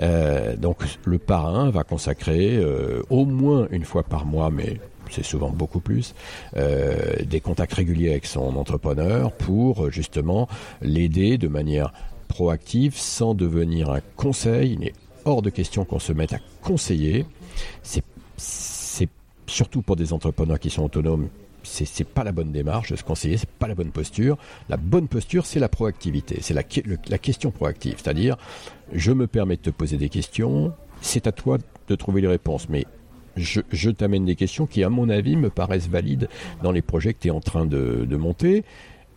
Euh, donc le parrain va consacrer euh, au moins une fois par mois, mais c'est souvent beaucoup plus, euh, des contacts réguliers avec son entrepreneur pour justement l'aider de manière proactive sans devenir un conseil. Il est hors de question qu'on se mette à conseiller. C'est surtout pour des entrepreneurs qui sont autonomes c'est pas la bonne démarche de se conseiller, c'est pas la bonne posture. La bonne posture, c'est la proactivité, c'est la, la, question proactive, c'est-à-dire je me permets de te poser des questions, c'est à toi de trouver les réponses, mais je, t'amène des questions qui, à mon avis, me paraissent valides dans les projets que tu es en train de, monter.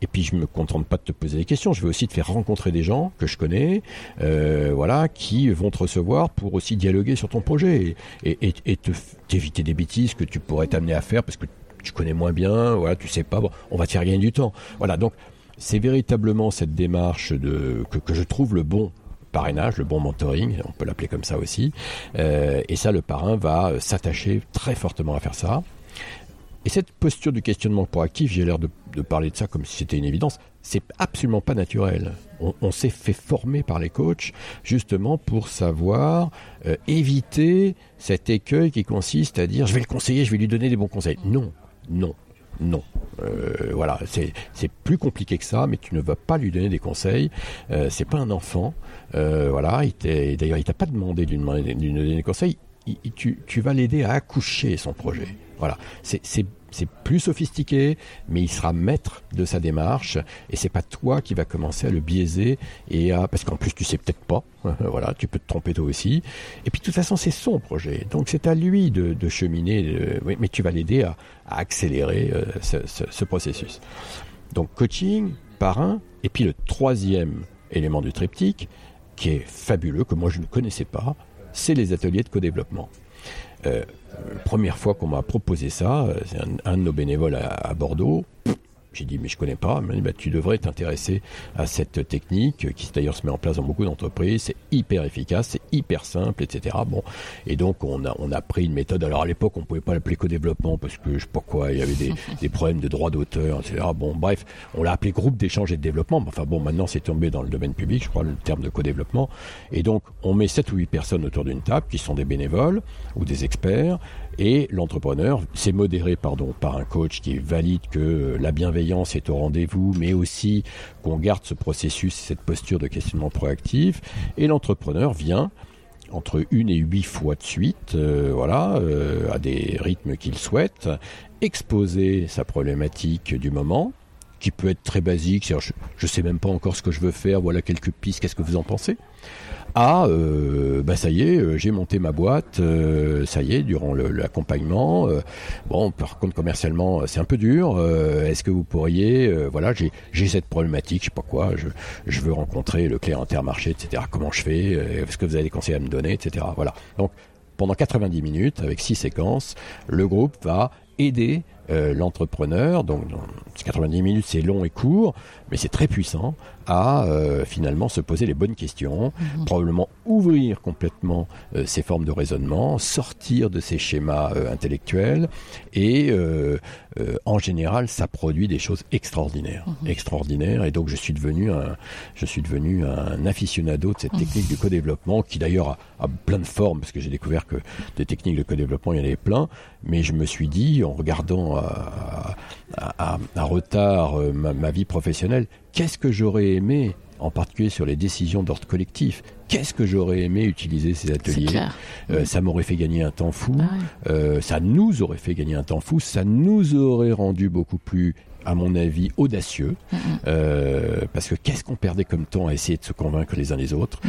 Et puis je me contente pas de te poser des questions, je vais aussi te faire rencontrer des gens que je connais, euh, voilà, qui vont te recevoir pour aussi dialoguer sur ton projet et, et, t'éviter des bêtises que tu pourrais t'amener à faire parce que tu connais moins bien, voilà, tu sais pas, on va te faire gagner du temps. Voilà, donc c'est véritablement cette démarche que je trouve le bon parrainage, le bon mentoring, on peut l'appeler comme ça aussi. Euh, et ça, le parrain va euh, s'attacher très fortement à faire ça. Et cette posture du questionnement proactif, j'ai l'air de, parler de ça comme si c'était une évidence, c'est absolument pas naturel. On, s'est fait former par les coachs justement pour savoir euh, éviter cet écueil qui consiste à dire je vais le conseiller, je vais lui donner des bons conseils. Non, non. Non. Euh, voilà, c'est plus compliqué que ça, mais tu ne vas pas lui donner des conseils. Euh, c'est pas un enfant. Euh, voilà, d'ailleurs, il t'a pas demandé de lui donner des conseils. tu, vas l'aider à accoucher son projet. Voilà, c'est c'est plus sophistiqué, mais il sera maître de sa démarche et c'est pas toi qui va commencer à le biaiser et à parce qu'en plus tu sais peut-être pas, voilà, tu peux te tromper toi aussi. Et puis de toute façon c'est son projet, donc c'est à lui de, cheminer, mais tu vas l'aider à, accélérer euh, ce, processus. Donc coaching, parrain, et puis le troisième élément du triptyque qui est fabuleux que moi je ne connaissais pas, c'est les ateliers de co-développement. Euh, première fois qu'on m'a proposé ça, euh, c'est un, de nos bénévoles à Bordeaux. J'ai dit, mais je connais pas. Bah, tu devrais t'intéresser à cette technique qui d'ailleurs se met en place dans beaucoup d'entreprises. C'est hyper efficace, c'est hyper simple, etc. Bon. Et donc, on a, on a pris une méthode. Alors, à l'époque, on pouvait pas l'appeler co-développement parce que je sais pas quoi, il y avait des, des problèmes de droit d'auteur, etc. Bon, bref, on l'a appelé groupe d'échange et de développement. Enfin, bon, maintenant, c'est tombé dans le domaine public, je crois, le terme de co-développement. Et donc, on met 7 ou 8 personnes autour d'une table qui sont des bénévoles ou des experts et l'entrepreneur, c'est modéré pardon, par un coach qui valide que la bienveillance est au rendez-vous, mais aussi qu'on garde ce processus, cette posture de questionnement proactif. Et l'entrepreneur vient entre une et huit fois de suite, euh, voilà, euh, à des rythmes qu'il souhaite, exposer sa problématique du moment, qui peut être très basique, je, ne sais même pas encore ce que je veux faire, voilà quelques pistes, qu'est-ce que vous en pensez? Ah, euh, bah ça y est, euh, j'ai monté ma boîte, euh, ça y est, durant l'accompagnement. bon, par contre, commercialement, c'est un peu dur. Est-ce que vous pourriez, voilà, j'ai cette problématique, je sais pas quoi, je, je veux rencontrer le client intermarché, etc. Comment je fais Est-ce que vous avez des conseils à me donner, etc. Voilà. Donc, pendant 90 minutes, avec six séquences, le groupe va aider l'entrepreneur, donc 90 minutes c'est long et court, mais c'est très puissant, à euh, finalement se poser les bonnes questions, mhm. probablement ouvrir complètement euh, ces formes de raisonnement, sortir de ces schémas euh, intellectuels et en général ça produit des choses extraordinaires, mhm. extraordinaires et donc je suis devenu un je suis devenu un aficionado de cette mhm. technique du co-développement qui d'ailleurs a, plein de formes parce que j'ai découvert que des techniques de co-développement il y en avait plein, mais je me suis dit en regardant à, retard ma, ma vie professionnelle. Qu'est-ce que j'aurais aimé, en particulier sur les décisions d'ordre collectif, qu'est-ce que j'aurais aimé utiliser ces ateliers euh, Ça m'aurait fait gagner un temps fou, ah euh, ça nous aurait fait gagner un temps fou, ça nous aurait rendu beaucoup plus à mon avis, audacieux, euh, parce que qu'est-ce qu'on perdait comme temps à essayer de se convaincre les uns les autres,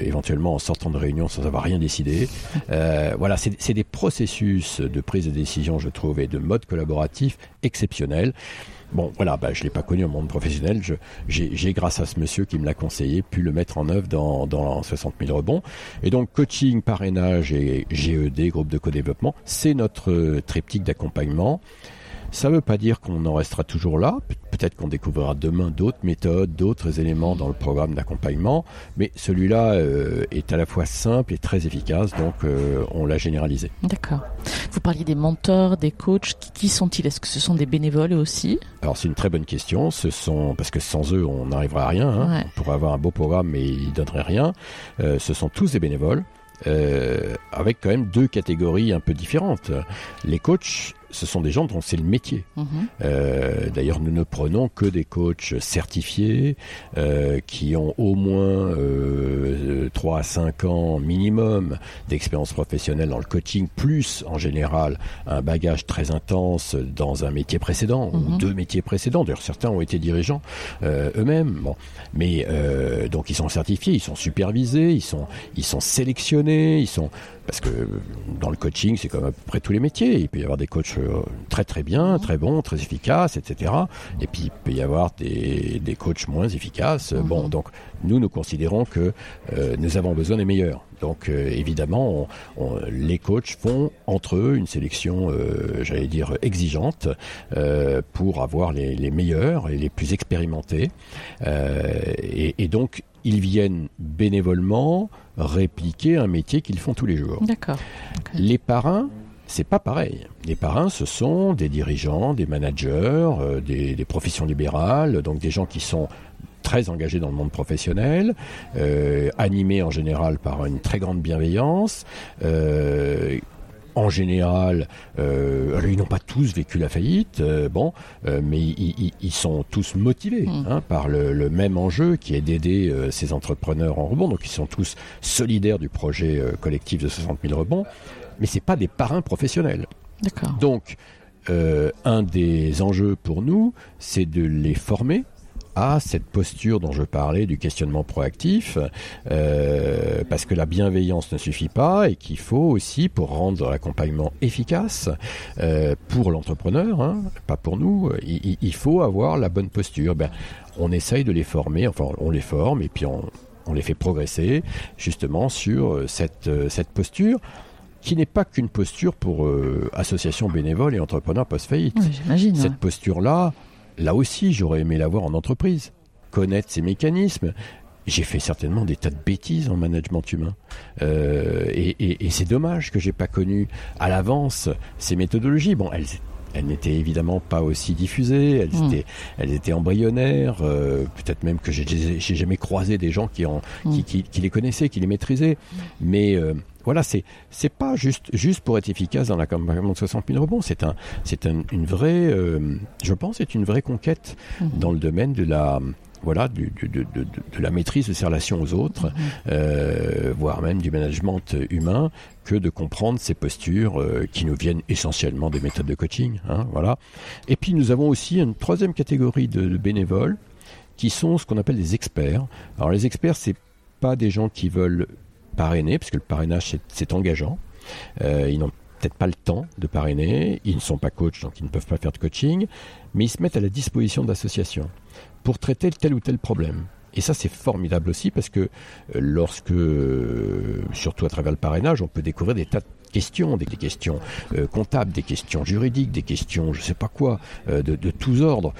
éventuellement en sortant de réunion sans avoir rien décidé. voilà, c'est des processus de prise de décision, je trouve, et de mode collaboratif exceptionnels. Bon, voilà, bah, je l'ai pas connu au monde professionnel. J'ai, grâce à ce monsieur qui me l'a conseillé, pu le mettre en œuvre dans, dans 60 000 rebonds. Et donc, coaching, parrainage et GED, groupe de co-développement, c'est notre triptyque d'accompagnement. Ça ne veut pas dire qu'on en restera toujours là. Peut-être qu'on découvrira demain d'autres méthodes, d'autres éléments dans le programme d'accompagnement. Mais celui-là euh, est à la fois simple et très efficace, donc euh, on l'a généralisé. D'accord. Vous parliez des mentors, des coachs. Qui, sont-ils? Est-ce que ce sont des bénévoles aussi? Alors c'est une très bonne question. Ce sont parce que sans eux on n'arriverait à rien. Hein. On pourrait avoir un beau programme mais ils donneraient rien. Euh, ce sont tous des bénévoles. Euh, avec quand même deux catégories un peu différentes. Les coachs, ce sont des gens dont c'est le métier. Mhm. Euh, D'ailleurs, nous ne prenons que des coachs certifiés euh, qui ont au moins euh, 3 à 5 ans minimum d'expérience professionnelle dans le coaching, plus en général un bagage très intense dans un métier précédent ou mhm. deux métiers précédents. D'ailleurs, certains ont été dirigeants euh, eux-mêmes. Bon. Mais euh, donc ils sont certifiés, ils sont supervisés, ils sont, ils sont sélectionnés, ils sont parce que dans le coaching, c'est comme à peu près tous les métiers. Il peut y avoir des coachs euh, très très bien, mhm. très bons, très efficaces, etc. Et puis il peut y avoir des, des coachs moins efficaces. Mhm. Bon, donc nous, nous considérons que euh, nous avons besoin des meilleurs. Donc euh, évidemment, les coachs font entre eux une sélection, j'allais dire, exigeante pour avoir les, les, meilleurs et les plus expérimentés. Et, et, donc, ils viennent bénévolement répliquer un métier qu'ils font tous les jours. D'accord. Les parrains, c'est pas pareil. Les parrains, ce sont des dirigeants, des managers, euh, des, professions libérales, donc des gens qui sont très engagés dans le monde professionnel, euh, animés en général par une très grande bienveillance, euh, en général, euh, ils n'ont pas tous vécu la faillite, euh, bon, euh, mais ils, sont tous motivés mm. hein, par le, même enjeu qui est d'aider ces entrepreneurs en rebond. Donc ils sont tous solidaires du projet collectif de 60 000 rebonds, mais c'est pas des parrains professionnels. D'accord. Donc, un des enjeux pour nous, c'est de les former à cette posture dont je parlais du questionnement proactif, euh, parce que la bienveillance ne suffit pas et qu'il faut aussi, pour rendre l'accompagnement efficace euh, pour l'entrepreneur, hein, pas pour nous, il, il, faut avoir la bonne posture. Ben, on essaye de les former, enfin on les forme et puis on, on les fait progresser justement sur cette, cette posture qui n'est pas qu'une posture pour euh, association bénévole et entrepreneurs post-faillite. Oui, Cette posture-là, là aussi, j'aurais aimé l'avoir en entreprise. Connaître ces mécanismes. J'ai fait certainement des tas de bêtises en management humain. Euh, et, et, et c'est dommage que j'ai pas connu à l'avance ces méthodologies. Bon, elles elles n'étaient évidemment pas aussi diffusées, elles, Mm. étaient, elles étaient embryonnaires, euh, peut-être même que j'ai- jamais croisé des gens qui, en, qui, Mm. qui, qui les connaissaient, qui les maîtrisaient. Mais euh, voilà, c'est c'est pas juste juste pour être efficace dans l'accompagnement de 60 000 rebonds. C'est un c'est un, une vraie, euh, je pense, c'est une vraie conquête Mhm. dans le domaine de la voilà du, du- de, de, de, de la maîtrise de ses relations aux autres, euh, voire même du management humain, que de comprendre ces postures euh, qui nous viennent essentiellement des méthodes de coaching. Hein, voilà. Et puis nous avons aussi une troisième catégorie de, de bénévoles qui sont ce qu'on appelle des experts. Alors les experts, c'est pas des gens qui veulent parrainer, parce que le parrainage c'est- engageant. Euh, ils n'ont peut-être pas le temps de parrainer, ils ne sont pas coachs, donc ils ne peuvent pas faire de coaching, mais ils se mettent à la disposition d'associations pour traiter tel ou tel problème. Et ça, c'est formidable aussi parce que euh, lorsque, euh, surtout à travers le parrainage, on peut découvrir des tas de questions, des, questions comptables, des questions juridiques, des questions, je sais pas quoi, de tous ordres.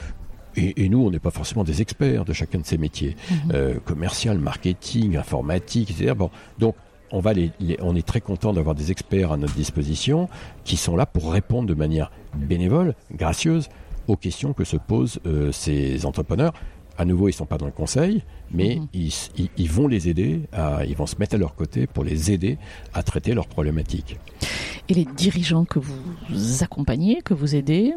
Et, et nous, on n'est pas forcément des experts de chacun de ces métiers, euh, commercial, marketing, informatique, etc. Bon, donc on va les, les- on est très content d'avoir des experts à notre disposition qui sont là pour répondre de manière bénévole, gracieuse, aux questions que se posent euh, ces entrepreneurs. À nouveau, ils sont pas dans le conseil, mais Mhm. ils, s- ils- ils vont les aider, à, ils vont se mettre à leur côté pour les aider à traiter leurs problématiques. Et les dirigeants que vous accompagnez, que vous aidez,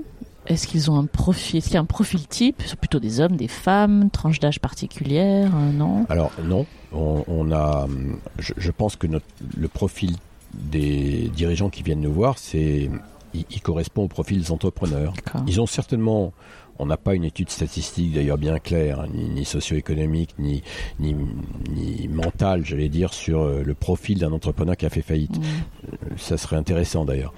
est-ce qu'ils ont un profil, est-ce qu'il y a un profil type, Ce sont plutôt des hommes, des femmes, tranche d'âge particulière, euh, non? Alors non, on, on a, je, je pense que notre, le profil des dirigeants qui viennent nous voir, c'est, il, il correspond au profil des entrepreneurs. Ils ont certainement, on n'a pas une étude statistique d'ailleurs bien claire, hein, ni, ni socio-économique, ni, ni, ni mentale, j'allais dire, sur euh, le profil d'un entrepreneur qui a fait faillite. Mm. Euh, Ça serait intéressant d'ailleurs.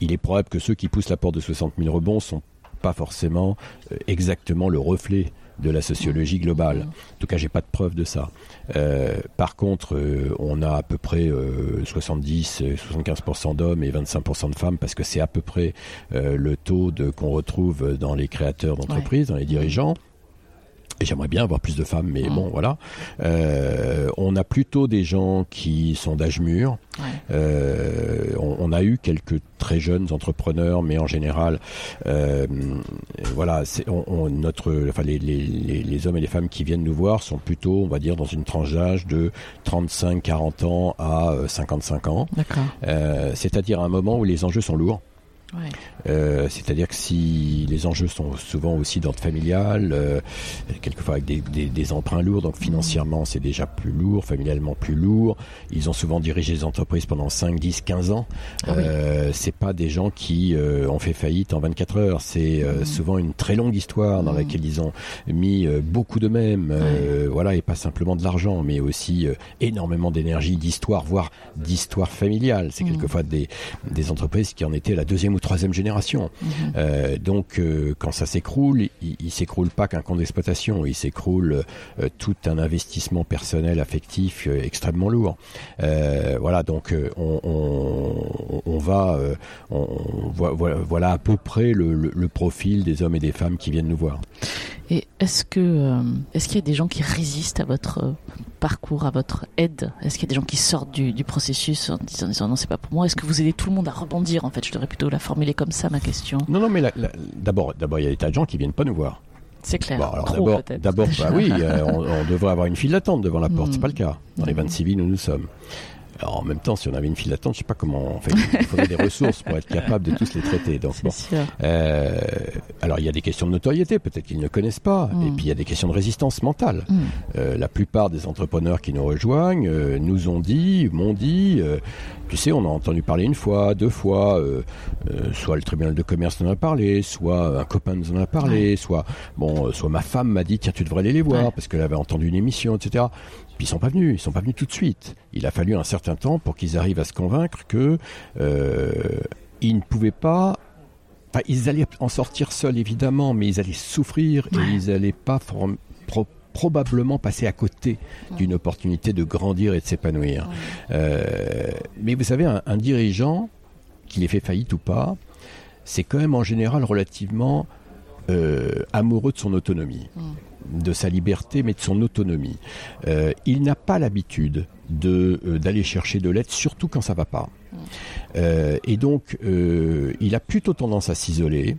Il est probable que ceux qui poussent la porte de 60 000 rebonds sont pas forcément euh, exactement le reflet de la sociologie globale. En tout cas, j'ai pas de preuve de ça. Euh, par contre, euh, on a à peu près euh, 70, euh, 75% d'hommes et 25% de femmes parce que c'est à peu près euh, le taux qu'on retrouve dans les créateurs d'entreprises, dans les dirigeants. Et J'aimerais bien avoir plus de femmes, mais Mm. bon, voilà. Euh, on a plutôt des gens qui sont d'âge mûr. Ouais. Euh, on, on a eu quelques très jeunes entrepreneurs, mais en général, euh, voilà, on, on- notre, enfin, les, les, les, les hommes et les femmes qui viennent nous voir sont plutôt, on va dire, dans une tranche d'âge de 35-40 ans à euh, 55 ans. D'accord. Euh, c'est-à-dire un moment où les enjeux sont lourds. Ouais. Euh, c'est-à-dire que si les enjeux sont souvent aussi d'ordre familial, euh, quelquefois avec des, des, des emprunts lourds, donc financièrement c'est déjà plus lourd, familialement plus lourd. Ils ont souvent dirigé des entreprises pendant 5, 10, 15 ans. Ah oui. euh, c'est pas des gens qui euh, ont fait faillite en 24 heures. C'est euh, Mhm. souvent une très longue histoire dans Mhm. laquelle ils ont mis euh, beaucoup de même, euh, voilà, et pas simplement de l'argent, mais aussi euh, énormément d'énergie, d'histoire, voire d'histoire familiale. C'est Mhm. quelquefois des, des entreprises qui en étaient la deuxième ou troisième génération. Mhm. Euh, donc, euh, quand ça s'écroule, il, il s'écroule pas qu'un compte d'exploitation, il s'écroule euh, tout un investissement personnel, affectif extrêmement lourd. Voilà, donc on, on, on va, on, voilà, voilà à peu près le, le- le profil des hommes et des femmes qui viennent nous voir. Et est-ce que euh, est-ce qu'il y a des gens qui résistent à votre euh, parcours, à votre aide? Est-ce qu'il y a des gens qui sortent du, du processus en disant, en disant non c'est pas pour moi? Est-ce que vous aidez tout le monde à rebondir? En fait, je devrais plutôt la formuler comme ça ma question. Non, non, mais d'abord, d'abord, il y a des tas de gens qui viennent pas nous voir. C'est clair. Bon, d'abord, bah oui, euh, on, on devrait avoir une file d'attente devant la porte. Mm. C'est pas le cas. Dans les Mm. 26 villes où nous sommes. Alors, en même temps, si on avait une file d'attente, je sais pas comment. En fait, il faudrait des ressources pour être capable de tous les traiter. Donc bon. Euh, alors, il y a des questions de notoriété, peut-être qu'ils ne connaissent pas, Mm. et puis il y a des questions de résistance mentale. Mm. Euh, la plupart des entrepreneurs qui nous rejoignent euh, nous ont dit, m'ont dit, tu sais, on a entendu parler une fois, deux fois, soit le tribunal de commerce nous en a parlé, soit un copain nous en a parlé, soit bon, soit ma femme m'a dit tiens tu devrais aller les voir Ouais. parce qu'elle avait entendu une émission, etc. Puis ils sont pas venus, ils sont pas venus tout de suite. Il a fallu un certain temps pour qu'ils arrivent à se convaincre que euh, ils ne pouvaient pas. Enfin, ils allaient en sortir seuls évidemment, mais ils allaient souffrir et ils allaient pas pro- probablement passer à côté d'une opportunité de grandir et de s'épanouir. Euh, mais vous savez, un, un dirigeant, qu'il ait fait faillite ou pas, c'est quand même en général relativement euh, amoureux de son autonomie, de sa liberté, mais de son autonomie. Euh, il n'a pas l'habitude de euh, d'aller chercher de l'aide, surtout quand ça va pas. Euh, et donc, il a plutôt tendance à s'isoler,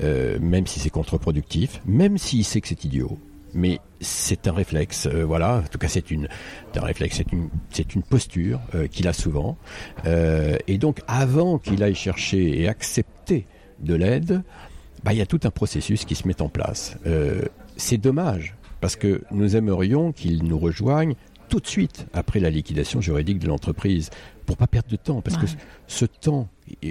même si c'est contre-productif, même s'il sait que c'est idiot. Mais c'est un réflexe, voilà. En tout cas, c'est une, un réflexe, c'est une, une posture qu'il a souvent. Et donc, avant qu'il aille chercher et accepter de l'aide, bah, il y a tout un processus qui se met en place. C'est dommage parce que nous aimerions qu'il nous rejoigne tout de suite après la liquidation juridique de l'entreprise pour pas perdre de temps parce que ce temps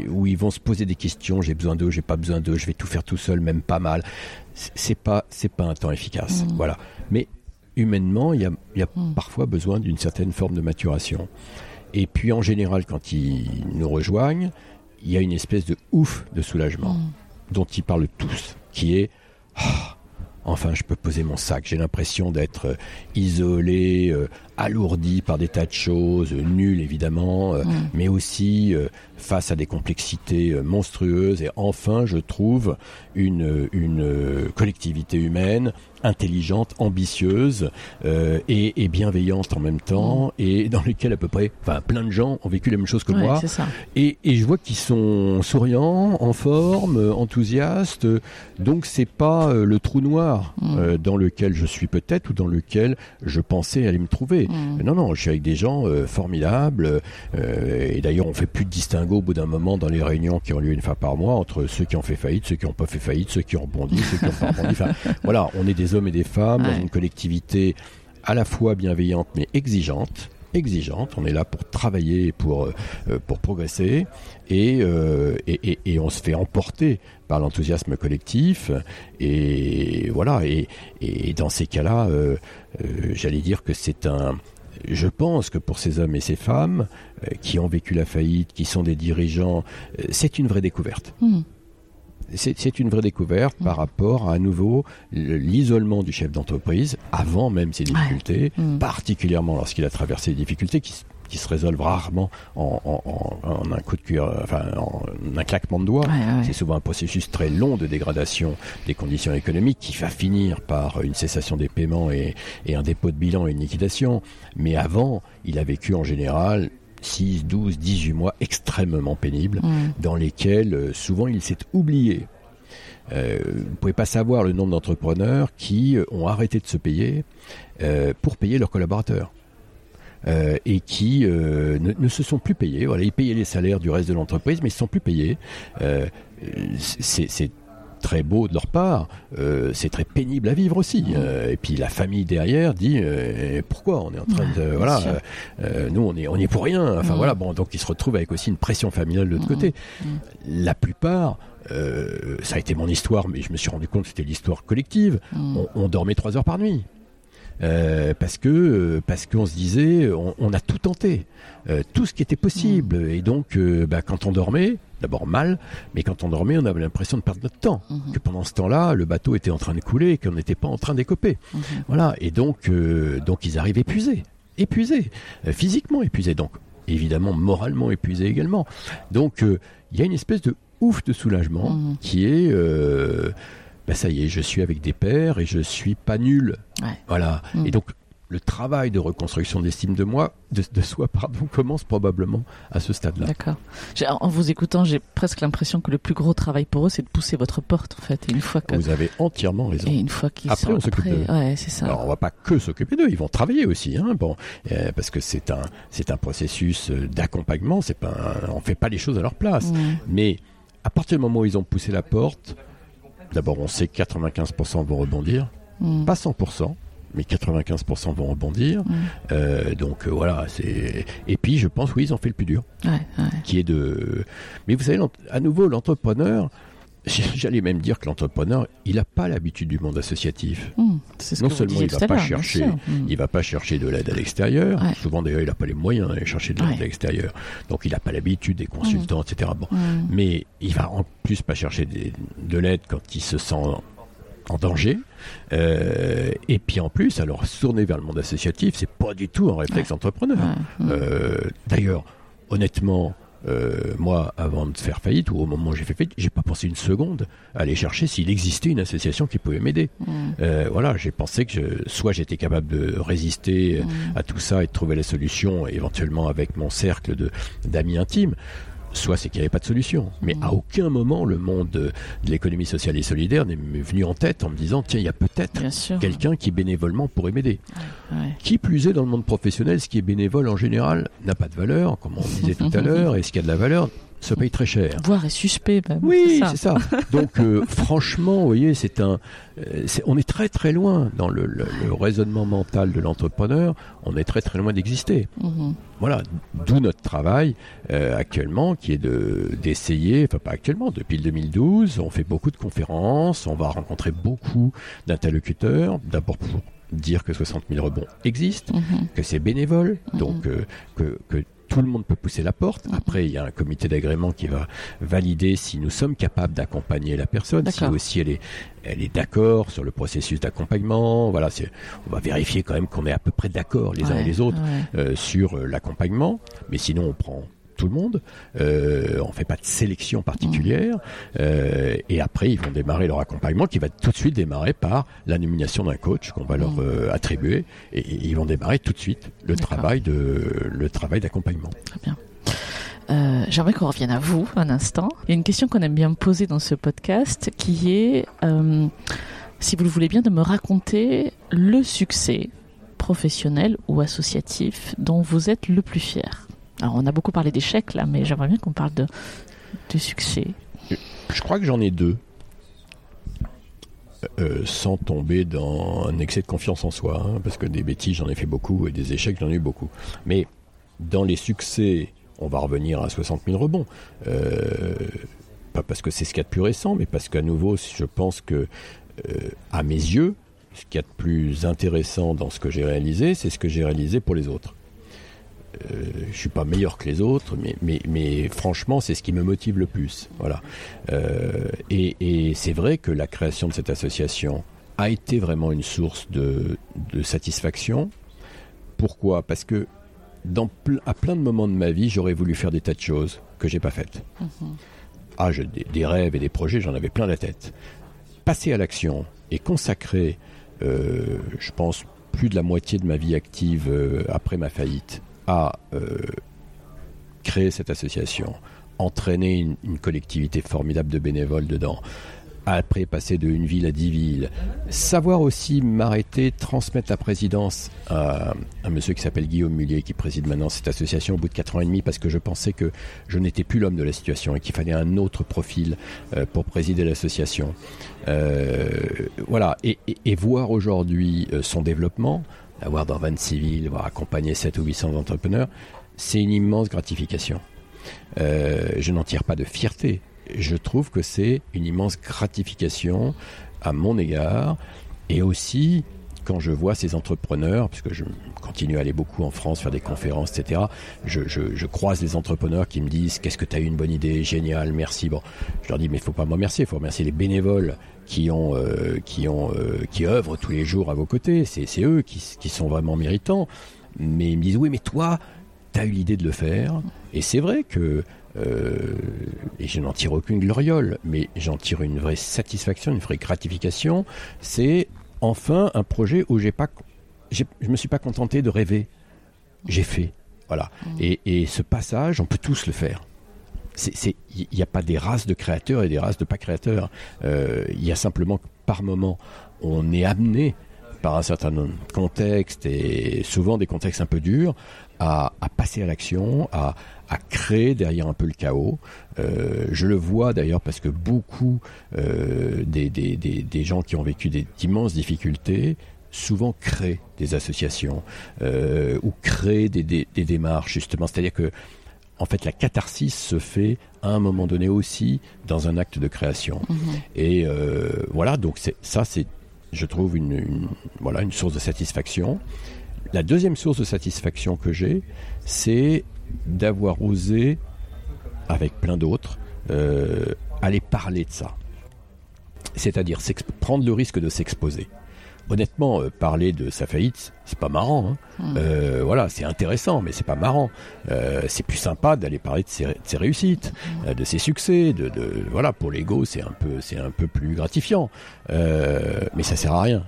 où ils vont se poser des questions j'ai besoin d'eux j'ai pas besoin d'eux je vais tout faire tout seul même pas mal c'est pas c'est pas un temps efficace Mm. voilà mais humainement il y a, y a Mm. parfois besoin d'une certaine forme de maturation et puis en général quand ils nous rejoignent il y a une espèce de ouf de soulagement Mm. dont ils parlent tous, qui est Ah, enfin je peux poser mon sac. J'ai l'impression d'être euh, isolé, euh, alourdi par des tas de choses, euh, nul évidemment, euh, Mm. mais aussi euh, face à des complexités monstrueuses. Et enfin, je trouve une, une collectivité humaine intelligente, ambitieuse euh, et, et bienveillante en même temps, et dans lesquelles à peu près, enfin plein de gens ont vécu la même chose que Ouais, moi. Et, et je vois qu'ils sont souriants, en forme, enthousiastes. Donc c'est pas le trou noir Mm. euh, dans lequel je suis peut-être ou dans lequel je pensais aller me trouver. Mm. Non, non, je suis avec des gens euh, formidables. euh, et d'ailleurs, on fait plus de distinguo au bout d'un moment dans les réunions qui ont lieu une fois par mois entre ceux qui ont fait faillite, ceux qui n'ont pas fait faillite, ceux qui ont rebondi, ceux qui ont pas rebondi. Enfin, voilà, on est des hommes et des femmes dans une collectivité à la fois bienveillante mais exigeante. Exigeante, on est là pour travailler, pour euh, pour progresser, et, euh, et, et, et on se fait emporter par l'enthousiasme collectif, et voilà. Et, et dans ces cas-là, euh, euh, j'allais dire que c'est un. Je pense que pour ces hommes et ces femmes euh, qui ont vécu la faillite, qui sont des dirigeants, euh, c'est une vraie découverte. Mm. C'est une vraie découverte par rapport à, à nouveau le- l'isolement du chef d'entreprise avant même ses difficultés, Mm. particulièrement lorsqu'il a traversé les difficultés qui, se résolvent rarement en, en- en- en un coup de cuir, euh, enfin en un claquement de doigts. Ouais, ouais. C'est souvent un processus très long de dégradation des conditions économiques qui va finir par une cessation des paiements et, et un dépôt de bilan et une liquidation. Mais avant, il a vécu en général 6, 12, 18 mois extrêmement pénibles Mm. dans lesquels euh, souvent il s'est oublié. Euh, vous pouvez pas savoir le nombre d'entrepreneurs qui euh, ont arrêté de se payer euh, pour payer leurs collaborateurs. Euh, et qui ne, ne se sont plus payés. Voilà, ils payaient les salaires du reste de l'entreprise, mais ils ne sont plus payés. C'est très beau de leur part, euh, c'est très pénible à vivre aussi. Euh, et puis la famille derrière dit euh, pourquoi on est en train de bien voilà, nous on est on est pour rien. Enfin Mm. voilà, bon donc ils se retrouvent avec aussi une pression familiale de l'autre Mm. côté. Mm. La plupart, euh, ça a été mon histoire, mais je me suis rendu compte que c'était l'histoire collective. Mm. On, on dormait trois heures par nuit. Euh, parce que euh, parce qu'on se disait on, on a tout tenté. Euh, tout ce qui était possible. Et donc euh, bah, quand on dormait d'abord mal mais quand on dormait on avait l'impression de perdre notre temps. Mhm. que pendant ce temps-là le bateau était en train de couler et qu'on n'était pas en train d'écoper. Mhm. voilà. Et donc euh, donc ils arrivent épuisés. Épuisés. Physiquement épuisés. Donc évidemment moralement épuisés également. Donc euh, il y a une espèce de ouf de soulagement Mhm. qui est bah, ça y est je suis avec des pairs et je suis pas nul Ouais. voilà. Mm. Et donc, le travail de reconstruction d'estime de moi, de, de, soi, pardon, commence probablement à ce stade-là. D'accord. En vous écoutant, j'ai presque l'impression que le plus gros travail pour eux, c'est de pousser votre porte, en fait. Et une fois que vous avez entièrement raison. Et une fois qu'ils après, sont on s'occupe d'eux. Ouais, c'est ça. Alors, on va pas que s'occuper d'eux, ils vont travailler aussi, hein. Bon, euh, parce que c'est un, c'est un processus euh, d'accompagnement. C'est pas, un, on fait pas les choses à leur place. Mmh. Mais à partir du moment où ils ont poussé la porte, d'abord, on sait que 95% vont rebondir, Mmh. pas 100%. Mais 95% vont rebondir. Mmh. Euh, donc euh, voilà, c'est. Et puis je pense, oui, ils ont fait le plus dur, Ouais, ouais. qui est de. Mais vous savez, à nouveau, l'entrepreneur, j'allais même dire que l'entrepreneur, il n'a pas l'habitude du monde associatif. Mmh. Ce Non seulement il va tout à pas chercher. Mmh. Il va pas chercher de l'aide à l'extérieur. Ouais. Souvent d'ailleurs, il n'a pas les moyens d'aller chercher de l'aide Ouais. à l'extérieur. Donc il n'a pas l'habitude des consultants, etc. Bon, mais il va en plus pas chercher des- de l'aide quand il se sent en danger. Euh, et puis en plus, alors se tourner vers le monde associatif, c'est pas du tout un réflexe entrepreneur. Ouais. Mmh. Euh, D'ailleurs, honnêtement, euh, moi, avant de faire faillite ou au moment où j'ai fait faillite, j'ai pas pensé une seconde à aller chercher s'il existait une association qui pouvait m'aider. Mmh. Euh, voilà, j'ai pensé que je- soit j'étais capable de résister Mmh. à tout ça et de trouver la solution, éventuellement avec mon cercle de d'amis intimes. Soit c'est qu'il n'y avait pas de solution. Mais Mm. à aucun moment le monde de, de l'économie sociale et solidaire n'est venu en tête en me disant tiens, il y a peut-être quelqu'un qui bénévolement pourrait m'aider. Ouais. Qui plus est dans le monde professionnel, ce qui est bénévole en général n'a pas de valeur, comme on disait tout à l'heure, et ce qui a de la valeur se paye très cher. Voire est suspect, même. Oui, c'est ça. Donc, euh, franchement, vous voyez, c'est un, euh, on est très très loin dans le, le- le raisonnement mental de l'entrepreneur. On est très très loin d'exister. Mmh. Voilà, d'où notre travail euh, actuellement, qui est de d'essayer, enfin pas actuellement, depuis le 2012, on fait beaucoup de conférences, on va rencontrer beaucoup d'interlocuteurs. D'abord pour dire que 60 000 rebonds existent Mmh. que c'est bénévole, Mhm. donc euh, que, que tout le monde peut pousser la porte. Mhm. Après, il y a un comité d'agrément qui va valider si nous sommes capables d'accompagner la personne, si aussi elle est, elle est d'accord sur le processus d'accompagnement. Voilà, on va vérifier quand même qu'on est à peu près d'accord les uns et les autres ouais. euh, sur euh, l'accompagnement. Mais sinon, on prend tout le monde. Euh, on fait pas de sélection particulière. Euh, et après, ils vont démarrer leur accompagnement qui va tout de suite démarrer par la nomination d'un coach qu'on va leur euh, attribuer. Et, et ils vont démarrer tout de suite le travail de le travail d'accompagnement. Très bien. Euh, J'aimerais qu'on revienne à vous un instant. Il y a une question qu'on aime bien me poser dans ce podcast qui est, euh, si vous le voulez bien, de me raconter le succès professionnel ou associatif dont vous êtes le plus fier. On a beaucoup parlé d'échecs là, mais j'aimerais bien qu'on parle de, succès. Je crois que j'en ai deux. Euh, sans tomber dans un excès de confiance en soi, hein, parce que des bêtises j'en ai fait beaucoup et des échecs j'en ai eu beaucoup. Mais dans les succès, on va revenir à 60 000 rebonds. Euh, pas parce que c'est ce qu'il y a de plus récent, mais parce qu'à nouveau, je pense que, euh, à mes yeux, ce qu'il y a de plus intéressant dans ce que j'ai réalisé, c'est ce que j'ai réalisé pour les autres. Euh, je suis pas meilleur que les autres, mais, mais, mais franchement, c'est ce qui me motive le plus. Voilà. Euh, et et c'est vrai que la création de cette association a été vraiment une source de, de satisfaction. Pourquoi? Parce que dans à plein de moments de ma vie, j'aurais voulu faire des tas de choses que j'ai pas faites. Ah, je- des, des rêves et des projets, j'en avais plein la tête. Passer à l'action et consacrer, euh, je pense, plus de la moitié de ma vie active euh, après ma faillite à euh, créer cette association, entraîner une, collectivité formidable de bénévoles dedans, après passer de une ville à dix villes, savoir aussi m'arrêter, transmettre la présidence à un monsieur qui s'appelle Guillaume Mullier, qui préside maintenant cette association au bout de quatre ans et demi, parce que je pensais que je n'étais plus l'homme de la situation et qu'il fallait un autre profil euh, pour présider l'association. Euh, voilà, et, voir aujourd'hui son développement, avoir dans 26 villes, voir accompagner 7 ou 800 entrepreneurs, c'est une immense gratification. Euh, je n'en tire pas de fierté. Je trouve que c'est une immense gratification à mon égard et aussi quand je vois ces entrepreneurs, puisque je continue à aller beaucoup en France, faire des conférences, etc., je, croise des entrepreneurs qui me disent Qu'est-ce que tu as eu une bonne idée, génial, merci. Bon, je leur dis Mais il faut pas me remercier, il faut remercier les bénévoles qui, ont, euh, qui, ont, euh, qui œuvrent tous les jours à vos côtés. C'est eux qui, qui sont vraiment méritants. Mais ils me disent Oui, mais toi, tu as eu l'idée de le faire. Et c'est vrai que. euh, et je n'en tire aucune gloriole, mais j'en tire une vraie satisfaction, une vraie gratification. C'est enfin un projet où j'ai pas je me suis pas contenté de rêver. J'ai fait. Voilà. Mm. Et, et, ce passage, on peut tous le faire. Il n'y a pas des races de créateurs et des races de pas créateurs. Euh, il y a simplement que par moment, on est amené par un certain contexte et souvent des contextes un peu durs à, passer à l'action, à, créer derrière un peu le chaos. Euh, je le vois d'ailleurs parce que beaucoup euh, des, gens qui ont vécu d'immenses difficultés souvent créent des associations euh, ou créent des démarches justement. C'est-à-dire que en fait, la catharsis se fait à un moment donné aussi dans un acte de création. Mhm. Et euh, voilà, donc ça, c'est, je trouve, une, une, voilà, une source de satisfaction. La deuxième source de satisfaction que j'ai, c'est d'avoir osé, avec plein d'autres, euh, aller parler de ça. C'est-à-dire prendre le risque de s'exposer honnêtement, euh, parler de sa faillite, c'est pas marrant. Hein. Hmm. Euh, voilà, c'est intéressant, mais c'est pas marrant. Euh, c'est plus sympa d'aller parler de ses, réussites, hmm. de ses succès. De, de voilà, pour l'ego, c'est un peu, c'est un peu plus gratifiant. mais ça sert à rien.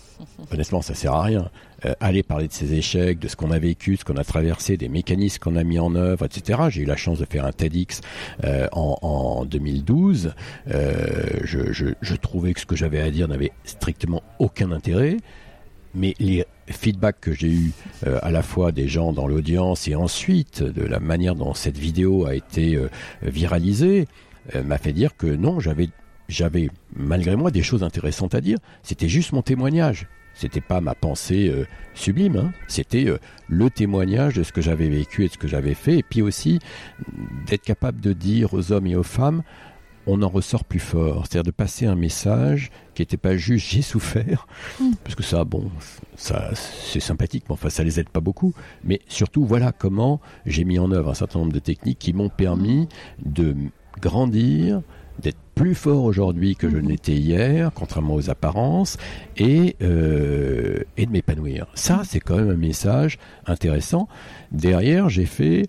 Honnêtement, ça sert à rien. Euh, aller parler de ses échecs, de ce qu'on a vécu, ce qu'on a traversé, des mécanismes qu'on a mis en œuvre, etc. J'ai eu la chance de faire un TEDx euh, en, en, 2012. Euh, je, trouvais que ce que j'avais à dire n'avait strictement aucun intérêt. Mais les feedbacks que j'ai eu euh, à la fois des gens dans l'audience et ensuite de la manière dont cette vidéo a été euh, viralisée m'a fait dire que non, j'avais malgré moi des choses intéressantes à dire. C'était juste mon témoignage. C'était pas ma pensée euh, sublime, hein. c'était euh, le témoignage de ce que j'avais vécu et de ce que j'avais fait, et puis aussi d'être capable de dire aux hommes et aux femmes, on en ressort plus fort, c'est-à-dire de passer un message qui n'était pas juste j'ai souffert, mm. parce que ça, bon, ça c'est sympathique, mais enfin ça les aide pas beaucoup, mais surtout voilà comment j'ai mis en œuvre un certain nombre de techniques qui m'ont permis de grandir, d'être plus fort aujourd'hui que je mhm. l'étais hier, contrairement aux apparences, et, euh, et de m'épanouir. Ça, c'est quand même un message intéressant. Derrière, j'ai fait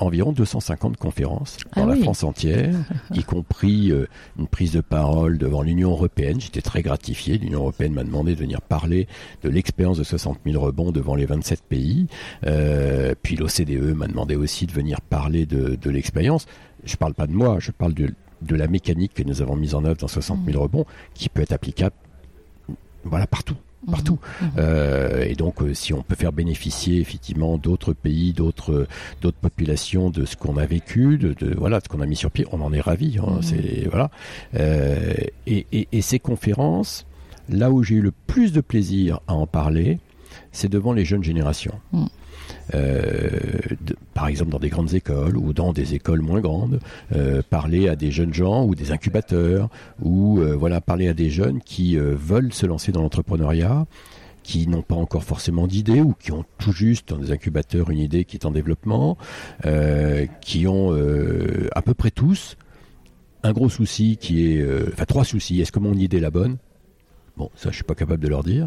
environ 250 conférences dans ah la France entière, y compris euh, une prise de parole devant l'Union européenne. J'étais très gratifié. L'Union européenne m'a demandé de venir parler de l'expérience de 60 000 rebonds devant les 27 pays. Euh, puis l'OCDE m'a demandé aussi de venir parler de, de l'expérience. Je parle pas de moi, je parle de de la mécanique que nous avons mise en œuvre dans 60 000 mm. rebonds, qui peut être applicable voilà, partout mm. partout. Mm. Euh, et donc, euh, si on peut faire bénéficier effectivement d'autres pays, d'autres d'autres populations de ce qu'on a vécu, de, de, voilà, de ce qu'on a mis sur pied, on en est ravi. Hein, C'est voilà. Euh, et, et, et, ces conférences, là où j'ai eu le plus de plaisir à en parler, c'est devant les jeunes générations. Euh, par exemple dans des grandes écoles ou dans des écoles moins grandes, euh, parler à des jeunes gens ou des incubateurs, ou euh, voilà parler à des jeunes qui veulent se lancer dans l'entrepreneuriat qui n'ont pas encore forcément d'idée ou qui ont tout juste dans des incubateurs une idée qui est en développement, qui ont à peu près tous un gros souci qui est, enfin trois soucis. Est-ce que mon idée est la bonne? Bon, ça je suis pas capable de leur dire.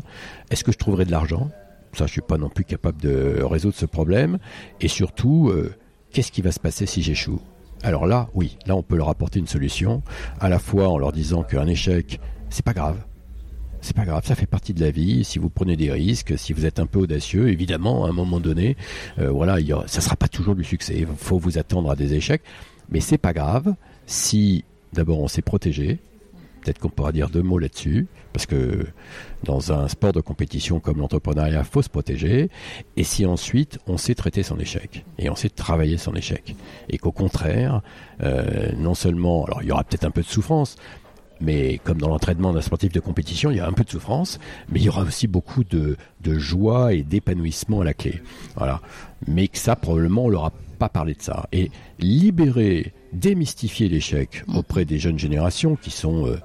Est-ce que je trouverai de l'argent? Ça, je suis pas non plus capable de résoudre ce problème. Et surtout, euh, qu'est-ce qui va se passer si j'échoue? Alors là, oui, là, on peut leur apporter une solution, à la fois en leur disant qu'un échec, c'est pas grave. C'est pas grave, ça fait partie de la vie. Si vous prenez des risques, si vous êtes un peu audacieux, évidemment, à un moment donné, euh, voilà, il y ça sera pas toujours du succès. Il faut vous attendre à des échecs, mais c'est pas grave si d'abord on s'est protégé, Peut-être qu'on pourra dire deux mots là-dessus, parce que dans un sport de compétition comme l'entrepreneuriat, faut se protéger. Et si ensuite on sait traiter son échec et on sait travailler son échec, et qu'au contraire, euh, non seulement, alors il y aura peut-être un peu de souffrance, mais comme dans l'entraînement d'un sportif de compétition, il y a un peu de souffrance, mais il y aura aussi beaucoup de, joie et d'épanouissement à la clé. Mais que ça, probablement, on leur a pas parlé de ça. Et libérer démystifier l'échec mm. auprès des jeunes générations qui sont euh,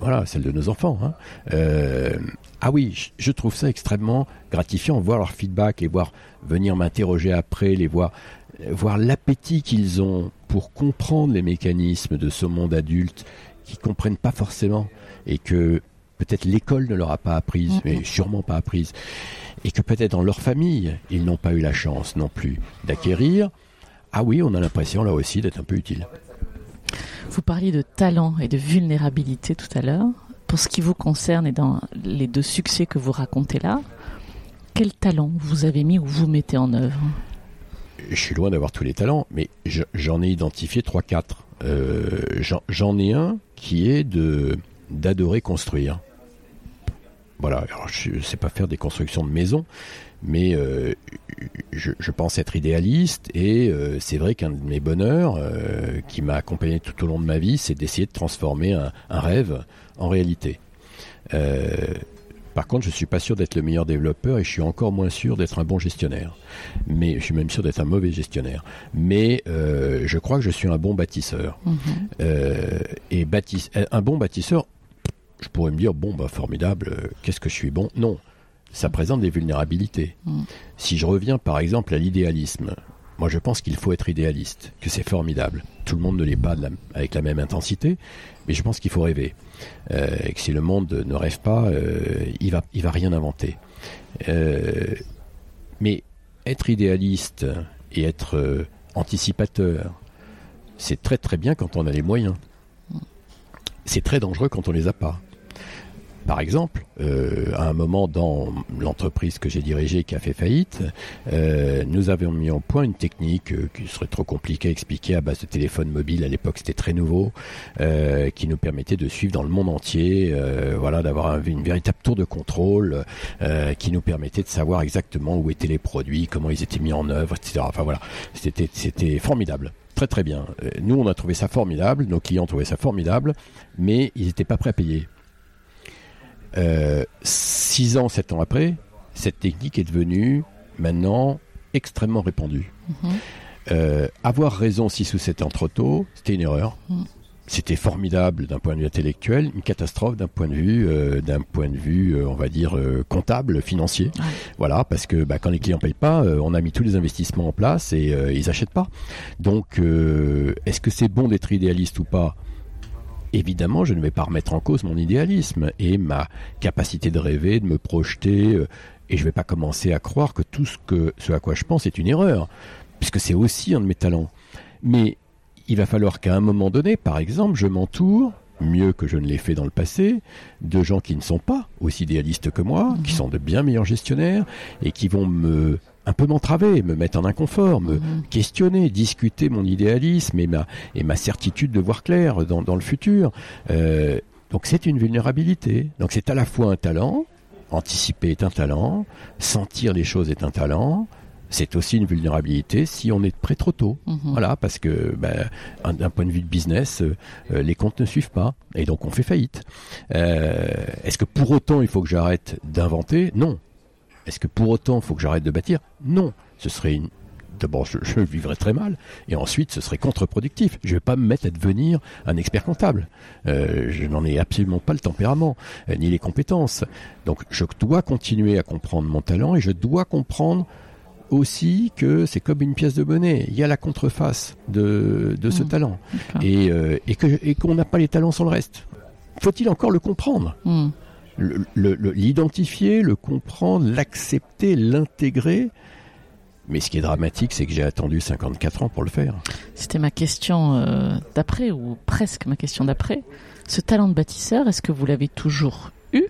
voilà celles de nos enfants. Hein. Euh, ah oui, je trouve ça extrêmement gratifiant, voir leur feedback et voir venir m'interroger après, les voir voir l'appétit qu'ils ont pour comprendre les mécanismes de ce monde adulte qu'ils comprennent pas forcément et que peut-être l'école ne leur a pas apprise, mais sûrement pas apprise, et que peut-être dans leur famille ils n'ont pas eu la chance non plus d'acquérir ah oui, on a l'impression là aussi d'être un peu utile. Vous parliez de talent et de vulnérabilité tout à l'heure. pour ce qui vous concerne et dans les deux succès que vous racontez là, quel talent vous avez mis ou vous mettez en œuvre? Je suis loin d'avoir tous les talents, mais j'en ai identifié 3-4. Euh, j'en ai un qui est de d'adorer construire. Voilà, alors je ne sais pas faire des constructions de maisons, mais euh, je, pense être idéaliste et euh, c'est vrai qu'un de mes bonheurs euh, qui m'a accompagné tout au long de ma vie, c'est d'essayer de transformer un, rêve en réalité. par contre, je suis pas sûr d'être le meilleur développeur et je suis encore moins sûr d'être un bon gestionnaire. Mais je suis même sûr d'être un mauvais gestionnaire. Mais je crois que je suis un bon bâtisseur. Mm-hmm. et un bon bâtisseur, je pourrais me dire bon bah formidable, qu'est-ce que je suis bon? Non ça présente des vulnérabilités. Mm. Si je reviens par exemple à l'idéalisme, moi je pense qu'il faut être idéaliste, que c'est formidable. Tout le monde ne l'est pas avec la même intensité, mais je pense qu'il faut rêver. Euh, et que si le monde ne rêve pas, euh, il va, il va rien inventer. Euh, mais être idéaliste et être anticipateur, c'est très très bien quand on a les moyens. Mm. C'est très dangereux quand on les a pas. Par exemple, euh, à un moment dans l'entreprise que j'ai dirigée qui a fait faillite, euh, nous avions mis en point une technique euh, qui serait trop compliquée à expliquer à base de téléphone mobile. À l'époque, c'était très nouveau, qui nous permettait de suivre dans le monde entier, voilà, d'avoir une véritable tour de contrôle, qui nous permettait de savoir exactement où étaient les produits, comment ils étaient mis en œuvre, etc. Enfin voilà, c'était c'était formidable. Très très bien. Nous, on a trouvé ça formidable, nos clients trouvaient ça formidable, mais ils n'étaient pas prêts à payer. Euh, six ans, sept ans après, cette technique est devenue maintenant extrêmement répandue. Mhm. Euh, avoir raison six ou sept ans trop tôt, c'était une erreur. Mhm. C'était formidable d'un point de vue intellectuel, une catastrophe d'un point de vue, euh, d'un point de vue, on va dire comptable, financier. Voilà, parce que bah, quand les clients payent pas, on a mis tous les investissements en place et ils achètent pas. Donc, est-ce que c'est bon d'être idéaliste ou pas? Évidemment, je ne vais pas remettre en cause mon idéalisme et ma capacité de rêver, de me projeter, euh, et je ne vais pas commencer à croire que tout ce, que, ce à quoi je pense est une erreur, puisque c'est aussi un de mes talents. Mais il va falloir qu'à un moment donné, par exemple, je m'entoure, mieux que je ne l'ai fait dans le passé, de gens qui ne sont pas aussi idéalistes que moi, qui mhm. sont de bien meilleurs gestionnaires, et qui vont me un peu m'entraver, me mettre en inconfort, me mhm. questionner, discuter mon idéalisme et ma, et ma certitude de voir clair dans, dans le futur. Euh, donc c'est une vulnérabilité. Donc c'est à la fois un talent, anticiper est un talent, sentir les choses est un talent, c'est aussi une vulnérabilité si on est prêt trop tôt. Mhm. Voilà, parce que ben, d'un point de vue de business, euh, les comptes ne suivent pas et donc on fait faillite. Euh, Est-ce que pour autant il faut que j'arrête d'inventer? Non. Est-ce que pour autant, il faut que j'arrête de bâtir? Non. Ce serait une... D'abord, je, vivrais très mal, et ensuite, ce serait contre-productif. Je ne vais pas me mettre à devenir un expert comptable. Euh, je n'en ai absolument pas le tempérament, euh, ni les compétences. Donc, je dois continuer à comprendre mon talent, et je dois comprendre aussi que c'est comme une pièce de monnaie. Il y a la contreface de, de ce mmh. talent, et, euh, et qu'on n'a pas les talents sans le reste. Faut-il encore le comprendre? Mmh l'identifier, le, comprendre, l'accepter, l'intégrer. Mais ce qui est dramatique, c'est que j'ai attendu 54 ans pour le faire. C'était ma question euh, d'après, ou presque ma question d'après. Ce talent de bâtisseur, est-ce que vous l'avez toujours eu?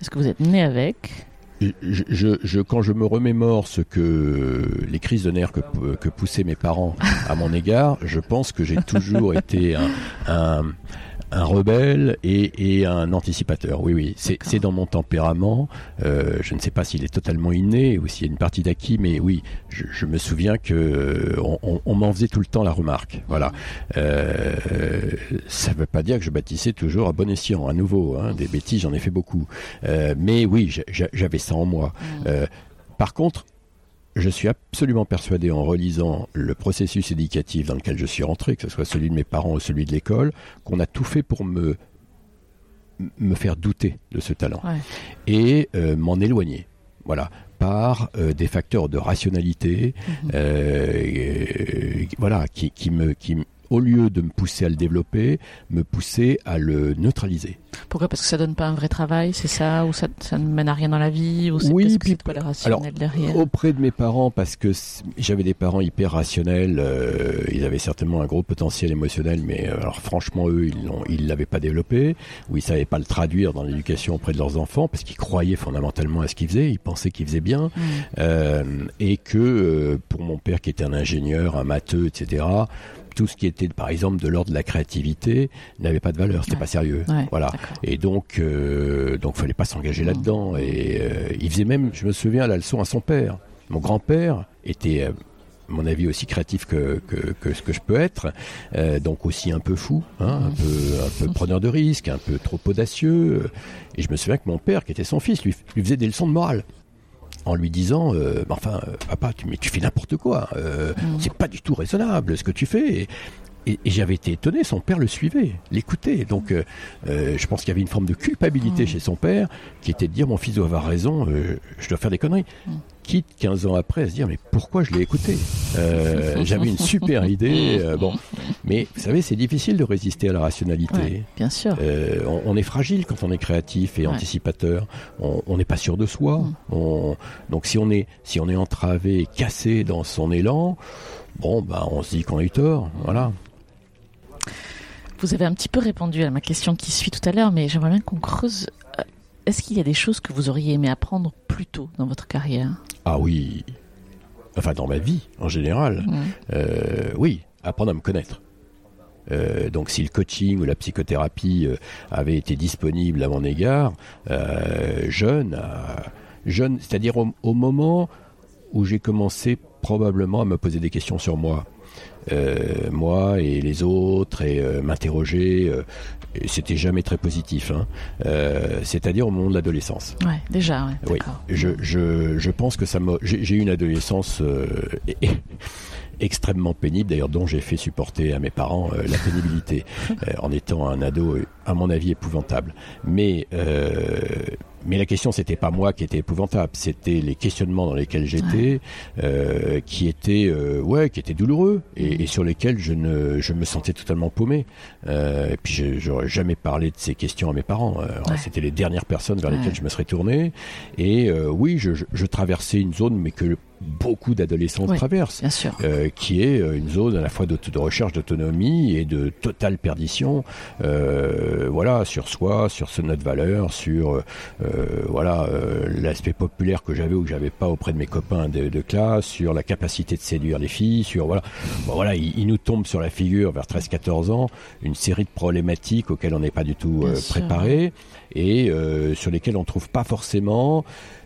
Est-ce que vous êtes né avec? Je, quand je me remémore ce que les crises de nerfs que, que poussaient mes parents à mon égard, je pense que j'ai toujours été un un rebelle et, et, un anticipateur. Oui, oui, c'est dans mon tempérament. Euh, je ne sais pas s'il est totalement inné ou s'il y a une partie d'acquis, mais oui, je, je, me souviens que euh, on, on, m'en faisait tout le temps la remarque. Voilà. Euh, ça ne veut pas dire que je bâtissais toujours à bon escient. À nouveau, hein, des bêtises, j'en ai fait beaucoup. Euh, mais oui, j'avais ça en moi. Mmh. Par contre, je suis absolument persuadé en relisant le processus éducatif dans lequel je suis rentré, que ce soit celui de mes parents ou celui de l'école, qu'on a tout fait pour me me faire douter de ce talent et euh, m'en éloigner. Voilà, par euh, des facteurs de rationalité, mhm. euh, voilà, qui, qui me qui au lieu de me pousser à le développer, me pousser à le neutraliser. Pourquoi? Parce que ça donne pas un vrai travail, c'est ça? Ou ça, ça, ne mène à rien dans la vie? Ou c'est oui, -ce puis, que le rationnel alors, derrière? Auprès de mes parents, parce que j'avais des parents hyper rationnels, euh, ils avaient certainement un gros potentiel émotionnel, mais euh, alors franchement, eux, ils ne l'avaient pas développé, ou ils savaient pas le traduire dans l'éducation auprès de leurs enfants, parce qu'ils croyaient fondamentalement à ce qu'ils faisaient, ils pensaient qu'ils faisaient bien, mmh. euh, et que euh, pour mon père qui était un ingénieur, un matheux, etc., tout ce qui était, par exemple, de l'ordre de la créativité n'avait pas de valeur, c'était pas sérieux. voilà. Et donc, euh, donc, fallait pas s'engager là-dedans. Et euh, il faisait même, je me souviens, la leçon à son père. Mon grand-père était euh, à mon avis aussi créatif que, que, ce que je peux être, euh, donc aussi un peu fou, hein, un, peu, un peu preneur de risques, un peu trop audacieux. Et je me souviens que mon père, qui était son fils, lui, lui faisait des leçons de morale en lui disant euh, enfin euh, papa tu mais tu fais n'importe quoi euh, mm. c'est pas du tout raisonnable ce que tu fais et, j'avais été étonné, son père le suivait, l'écoutait. Donc, je pense qu'il y avait une forme de culpabilité mm. chez son père qui était de dire mon fils doit avoir raison, je dois faire des conneries. Mm quitte 15 ans après à se dire mais pourquoi je l'ai écouté? Euh, J'avais une super idée. Euh, bon, mais vous savez, c'est difficile de résister à la rationalité. bien sûr. Euh, on, est fragile quand on est créatif et anticipateur. On n'est pas sûr de soi. Mm. donc si on est si on est entravé, cassé dans son élan, bon ben on se dit qu'on a eu tort. Voilà. Vous avez un petit peu répondu à ma question qui suit tout à l'heure, mais j'aimerais bien qu'on creuse est-ce qu'il y a des choses que vous auriez aimé apprendre plus tôt dans votre carrière? Ah oui. Enfin, dans ma vie, en général. Mmh. Euh, oui, apprendre à me connaître. Euh, donc si le coaching ou la psychothérapie euh, avait été disponible à mon égard, jeune, jeune, c'est-à-dire au, moment où j'ai commencé probablement à me poser des questions sur moi. Moi et les autres et m'interroger c'était jamais très positif, hein. euh, c'est-à-dire au moment de l'adolescence. Ouais, déjà, ouais, oui. Je, je, je, pense que ça m'a. J'ai eu une adolescence euh, extrêmement pénible, d'ailleurs dont j'ai fait supporter à mes parents euh, la pénibilité, euh, en étant un ado, à mon avis, épouvantable. Mais mais la question, c'était pas moi qui était épouvantable, c'était les questionnements dans lesquels j'étais, euh, qui étaient, euh, ouais, qui étaient douloureux et, et, sur lesquels je ne, je me sentais totalement paumé. Euh, et puis, j'aurais jamais parlé de ces questions à mes parents. Euh, c'était les dernières personnes vers lesquelles je me serais tourné. Et euh, oui, je, je, je, traversais une zone, mais que beaucoup d'adolescents traversent, euh, qui est euh, une zone à la fois de, de recherche d'autonomie et de totale perdition, euh, voilà, sur soi, sur ce notre valeur, sur euh, voilà euh, l'aspect populaire que j'avais ou que j'avais pas auprès de mes copains de, de, classe, sur la capacité de séduire les filles, sur voilà, bon, voilà, il, il, nous tombe sur la figure vers 13-14 ans une série de problématiques auxquelles on n'est pas du tout préparé et sur lesquelles on trouve pas forcément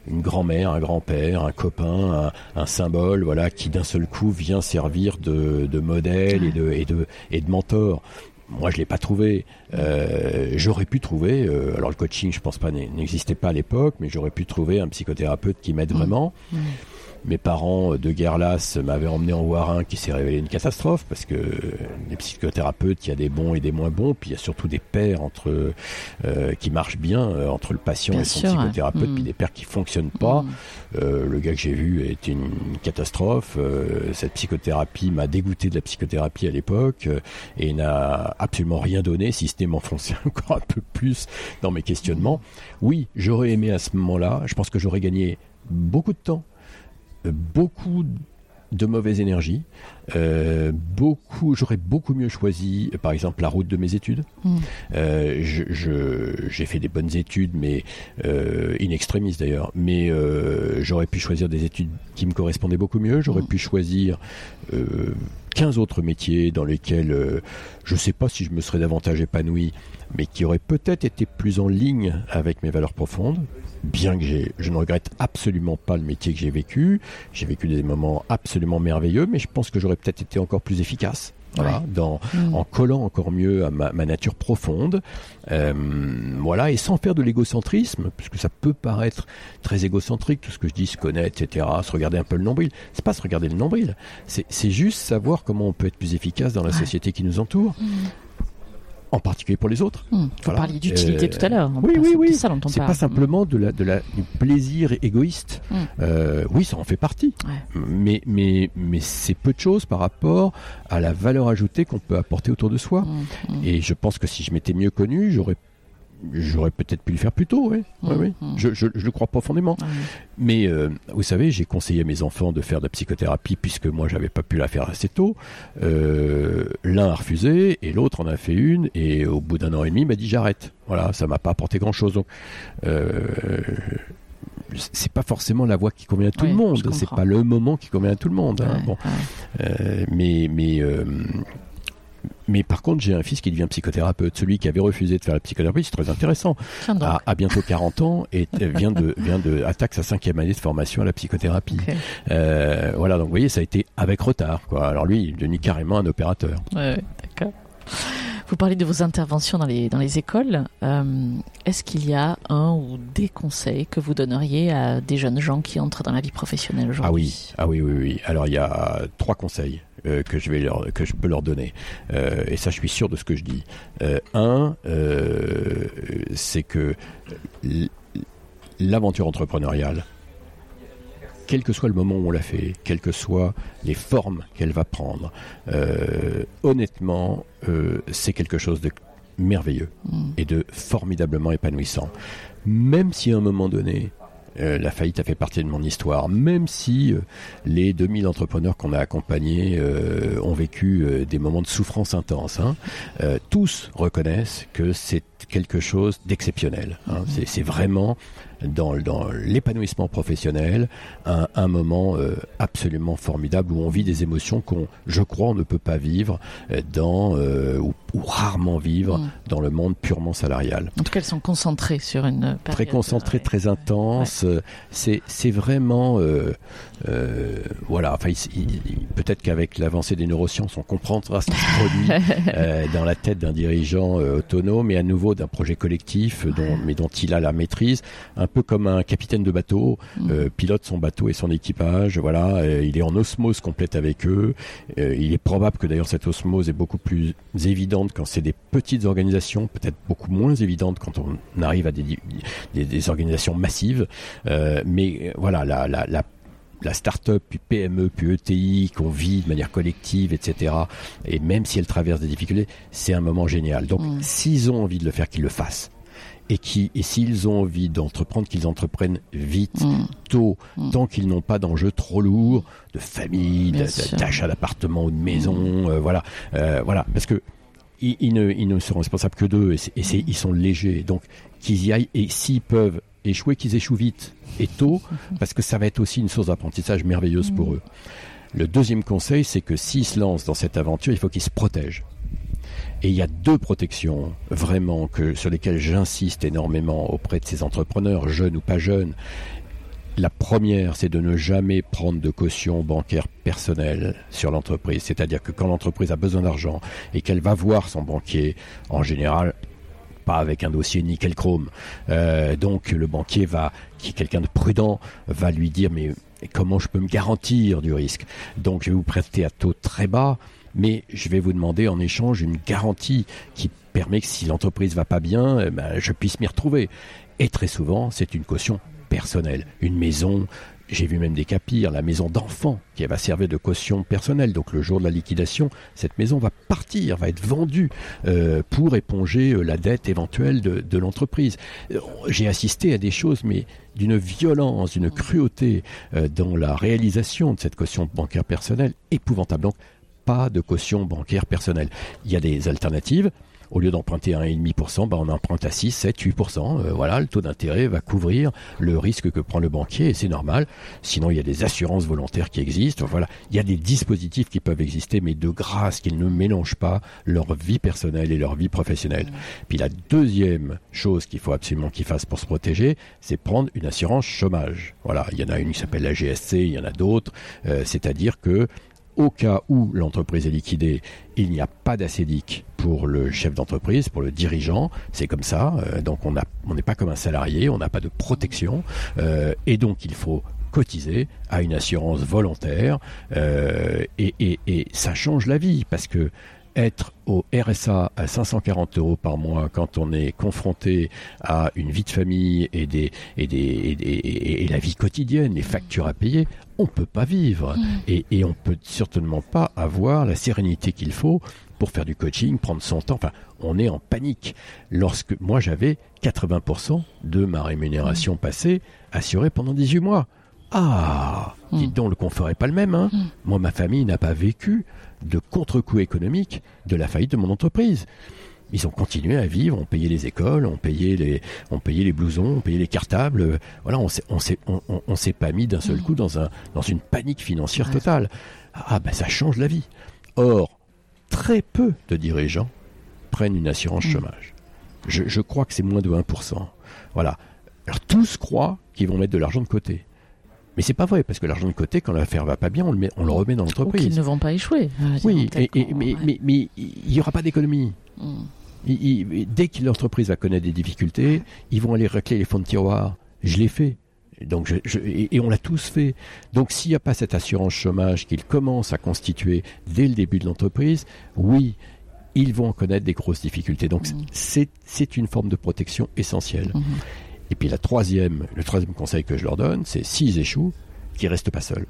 une grand-mère, un grand-père, un copain, un, symbole, voilà, qui d'un seul coup vient servir de, modèle et de, et de, et de mentor. Moi, je l'ai pas trouvé. Euh, j'aurais pu trouver. Euh, alors, le coaching, je pense pas, n'existait pas à l'époque, mais j'aurais pu trouver un psychothérapeute qui m'aide mmh. vraiment. Mmh mes parents de guerre lasse m'avaient emmené en voir un qui s'est révélé une catastrophe parce que les psychothérapeutes, il y a des bons et des moins bons, puis il y a surtout des pairs entre euh, qui marchent bien euh, entre le patient et son psychothérapeute, puis mm. des pairs qui fonctionnent pas. Mm. Euh, le gars que j'ai vu était une catastrophe. Euh, cette psychothérapie m'a dégoûté de la psychothérapie à l'époque euh, et n'a absolument rien donné, si ce n'est m'enfoncer encore un peu plus dans mes questionnements. Oui, j'aurais aimé à ce moment-là. Je pense que j'aurais gagné beaucoup de temps beaucoup de mauvaise énergie. Euh, beaucoup, j'aurais beaucoup mieux choisi, par exemple, la route de mes études. Mm. Euh, j'ai fait des bonnes études, mais euh, in extremis d'ailleurs. Mais j'aurais pu choisir des études qui me correspondaient beaucoup mieux. J'aurais mm. pu choisir 15 autres métiers dans lesquels je ne sais pas si je me serais davantage épanoui, mais qui auraient peut-être été plus en ligne avec mes valeurs profondes bien que je ne regrette absolument pas le métier que j'ai vécu. J'ai vécu des moments absolument merveilleux, mais je pense que j'aurais peut-être été encore plus efficace. Voilà, dans, mm. en collant encore mieux à ma, nature profonde, euh, voilà, et sans faire de l'égocentrisme, puisque ça peut paraître très égocentrique, tout ce que je dis, se connaître, etc., se regarder un peu le nombril. C'est pas se regarder le nombril, c'est juste savoir comment on peut être plus efficace dans la société qui nous entoure. Mm en particulier pour les autres. Hmm. Vous Voilà. parliez d'utilité Euh, tout à l'heure. oui, oui, oui. C'est parle. pas simplement de la, de la, du plaisir égoïste. Mm. Euh, oui, ça en fait partie. Ouais. Mais, mais, mais c'est peu de choses par rapport à la valeur ajoutée qu'on peut apporter autour de soi. Hmm, hmm. Et je pense que si je m'étais mieux connu, j'aurais j'aurais peut-être pu le faire plus tôt. Oui, oui, Mm, oui. mm. Je, je, je le crois profondément. Ah. Mais euh, vous savez, j'ai conseillé à mes enfants de faire de la psychothérapie puisque moi j'avais pas pu la faire assez tôt. Euh, L'un a refusé et l'autre en a fait une et au bout d'un an et demi il m'a dit j'arrête. Voilà, ça m'a pas apporté grand chose. Donc euh, c'est pas forcément la voie qui convient à tout Oui, le monde. C'est pas le moment qui convient à tout le monde. hein. Ouais, Bon, euh, mais mais mais par contre, j'ai un fils qui devient psychothérapeute. Celui qui avait refusé de faire la psychothérapie, c'est très intéressant. A, a bientôt 40 ans et vient de vient de attaque sa cinquième année de formation à la psychothérapie. Euh, voilà, donc vous voyez, ça a été avec retard. Quoi. Alors lui, il est devenu carrément un opérateur. Ouais, d'accord. Vous parlez de vos interventions dans les, dans les écoles. Euh, Est-ce qu'il y a un ou des conseils que vous donneriez à des jeunes gens qui entrent dans la vie professionnelle aujourd'hui? Ah oui, ah oui, oui, oui. Alors il y a trois conseils euh, que je vais leur, que je peux leur donner. Euh, et ça, je suis sûr de ce que je dis. Euh, un, c'est que l'aventure entrepreneuriale, quel que soit le moment où on l'a fait, quelles que soient les formes qu'elle va prendre, honnêtement, c'est quelque chose de merveilleux Mm. et de formidablement épanouissant. Même si à un moment donné, euh, la faillite a fait partie de mon histoire, même si euh, les 2000 entrepreneurs qu'on a accompagnés euh, ont vécu des moments de souffrance intense, hein, tous reconnaissent que c'est quelque chose d'exceptionnel. hein. C'est vraiment dans, dans l'épanouissement professionnel un, un moment euh, absolument formidable où on vit des émotions qu'on, je crois, on ne peut pas vivre euh, dans ou, ou rarement vivre Mm. dans le monde purement salarial En tout cas, elles sont concentrées sur une période. très concentré, ouais. très intense. Euh, C'est c'est vraiment euh, euh, voilà. Enfin, peut-être qu'avec l'avancée des neurosciences, on comprendra ce qui se produit euh, dans la tête d'un dirigeant euh, autonome et à nouveau d'un projet collectif, euh, dont, mais dont il a la maîtrise, un peu comme un capitaine de bateau Mm. euh, pilote son bateau et son équipage. Voilà, il est en osmose complète avec eux. Euh, il est probable que d'ailleurs cette osmose est beaucoup plus évidente quand c'est des petites organisations, peut-être beaucoup moins évidente quand on arrive à des, des, des organisations massives. Euh, mais voilà, la, la, la la start-up, puis PME, puis ETI, qu'on vit de manière collective, etc. Et même si elle traverse des difficultés, c'est un moment génial. Donc, Mm. s'ils ont envie de le faire, qu'ils le fassent. Et, qui, et s'ils ont envie d'entreprendre, qu'ils entreprennent vite, Mm. tôt, Mm. tant qu'ils n'ont pas d'enjeux trop lourds, de famille, d'achat d'appartement ou de maison, euh, voilà, Euh, voilà, parce que ils, ils ne, ils ne sont responsables que d'eux et, ils sont légers, donc qu'ils y aillent et s'ils peuvent échouer, qu'ils échouent vite et tôt, parce que ça va être aussi une source d'apprentissage merveilleuse pour eux. Le deuxième conseil, c'est que s'ils se lancent dans cette aventure, il faut qu'ils se protègent. Et il y a deux protections vraiment que, sur lesquelles j'insiste énormément auprès de ces entrepreneurs, jeunes ou pas jeunes. La première, c'est de ne jamais prendre de caution bancaire personnelle sur l'entreprise. C'est-à-dire que quand l'entreprise a besoin d'argent et qu'elle va voir son banquier, en général, pas avec un dossier nickel chrome. Euh, donc le banquier va, qui est quelqu'un de prudent, va lui dire mais comment je peux me garantir du risque? Donc je vais vous prêter à taux très bas, mais je vais vous demander en échange une garantie qui permet que si l'entreprise va pas bien, eh ben, je puisse m'y retrouver. Et très souvent, c'est une caution personnelle, une maison. J'ai vu même des cas pires, la maison d'enfant qui va servir de caution personnelle. Donc le jour de la liquidation, cette maison va partir, va être vendue euh, pour éponger euh, la dette éventuelle de, de l'entreprise. Euh, J'ai assisté à des choses, mais d'une violence, d'une cruauté euh, dans la réalisation de cette caution bancaire personnelle épouvantable. Donc pas de caution bancaire personnelle. Il y a des alternatives. Au lieu d'emprunter à 1,5%, bah on emprunte à 6, 7, 8%. Euh, voilà, le taux d'intérêt va couvrir le risque que prend le banquier et c'est normal. Sinon, il y a des assurances volontaires qui existent. Voilà, il y a des dispositifs qui peuvent exister, mais de grâce qu'ils ne mélangent pas leur vie personnelle et leur vie professionnelle. Puis la deuxième chose qu'il faut absolument qu'ils fassent pour se protéger, c'est prendre une assurance chômage. Voilà, il y en a une qui s'appelle la GSC, il y en a d'autres. Euh, C'est-à-dire que au cas où l'entreprise est liquidée, il n'y a pas d'acédique pour le chef d'entreprise, pour le dirigeant. C'est comme ça. Euh, donc on n'est pas comme un salarié, on n'a pas de protection. Euh, et donc il faut cotiser à une assurance volontaire. Euh, et, et- et ça change la vie parce que être au RSA à 540 euros par mois quand on est confronté à une vie de famille et, des, et, des, et, la vie quotidienne, les factures à payer, on ne peut pas vivre. Mmh. Et, et on peut certainement pas avoir la sérénité qu'il faut pour faire du coaching, prendre son temps. Enfin, on est en panique. Lorsque moi j'avais 80% de ma rémunération mmh. passée assurée pendant 18 mois. Ah, mmh. dites donc, le confort n'est pas le même. Hein. Moi, ma famille n'a pas vécu de contre-coup économique de la faillite de mon entreprise. Ils ont continué à vivre, on payait les écoles, on payait les, on payait les blousons, on payait les cartables. Voilà, on s'est, on s'est, on, s'est pas mis d'un seul mmh. coup dans un, dans une panique financière totale. Ah ben ça change la vie. Or, très peu de dirigeants prennent une assurance chômage. Je, je crois que c'est moins de 1%. Voilà. Alors tous croient qu'ils vont mettre de l'argent de côté. Mais c'est pas vrai, parce que l'argent de côté, quand l'affaire va pas bien, on le, met, on le remet dans l'entreprise. Ils ne vont pas échouer. Oui, et, mais, mais, il n'y aura pas d'économie. Hmm. dès que l'entreprise va connaître des difficultés, ils vont aller racler les fonds de tiroir. Je l'ai fait. Donc je, et, on l'a tous fait. Donc s'il n'y a pas cette assurance chômage qu'ils commencent à constituer dès le début de l'entreprise, oui, ils vont connaître des grosses difficultés. Donc hmm. c'est une forme de protection essentielle. Hmm. Et puis la troisième, le troisième conseil que je leur donne, c'est s'ils échouent, qu'ils restent pas seuls.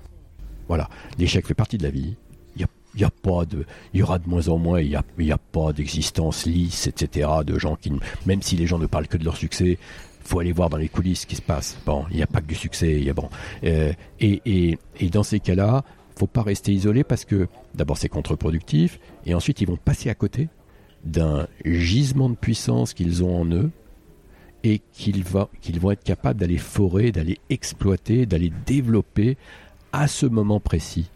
Voilà, l'échec fait partie de la vie. Il y a, pas de, il y aura de moins en moins, il n'y a, a pas d'existence lisse, etc. De gens qui, même si les gens ne parlent que de leur succès, faut aller voir dans les coulisses ce qui se passe. Bon, il n'y a pas que du succès. Il y a bon, euh, et, et, et dans ces cas-là, faut pas rester isolé parce que d'abord c'est contre-productif et ensuite ils vont passer à côté d'un gisement de puissance qu'ils ont en eux et qu'ils vont être capables d'aller forer, d'aller exploiter, d'aller développer à ce moment précis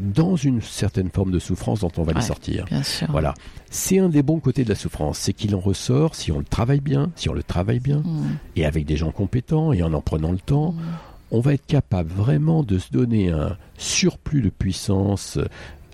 dans une certaine forme de souffrance dont on va les sortir. Voilà. C'est un des bons côtés de la souffrance, c'est qu'il en ressort si on le travaille bien, si on le travaille bien, mm. et avec des gens compétents et en en prenant le temps, mm. on va être capable vraiment de se donner un surplus de puissance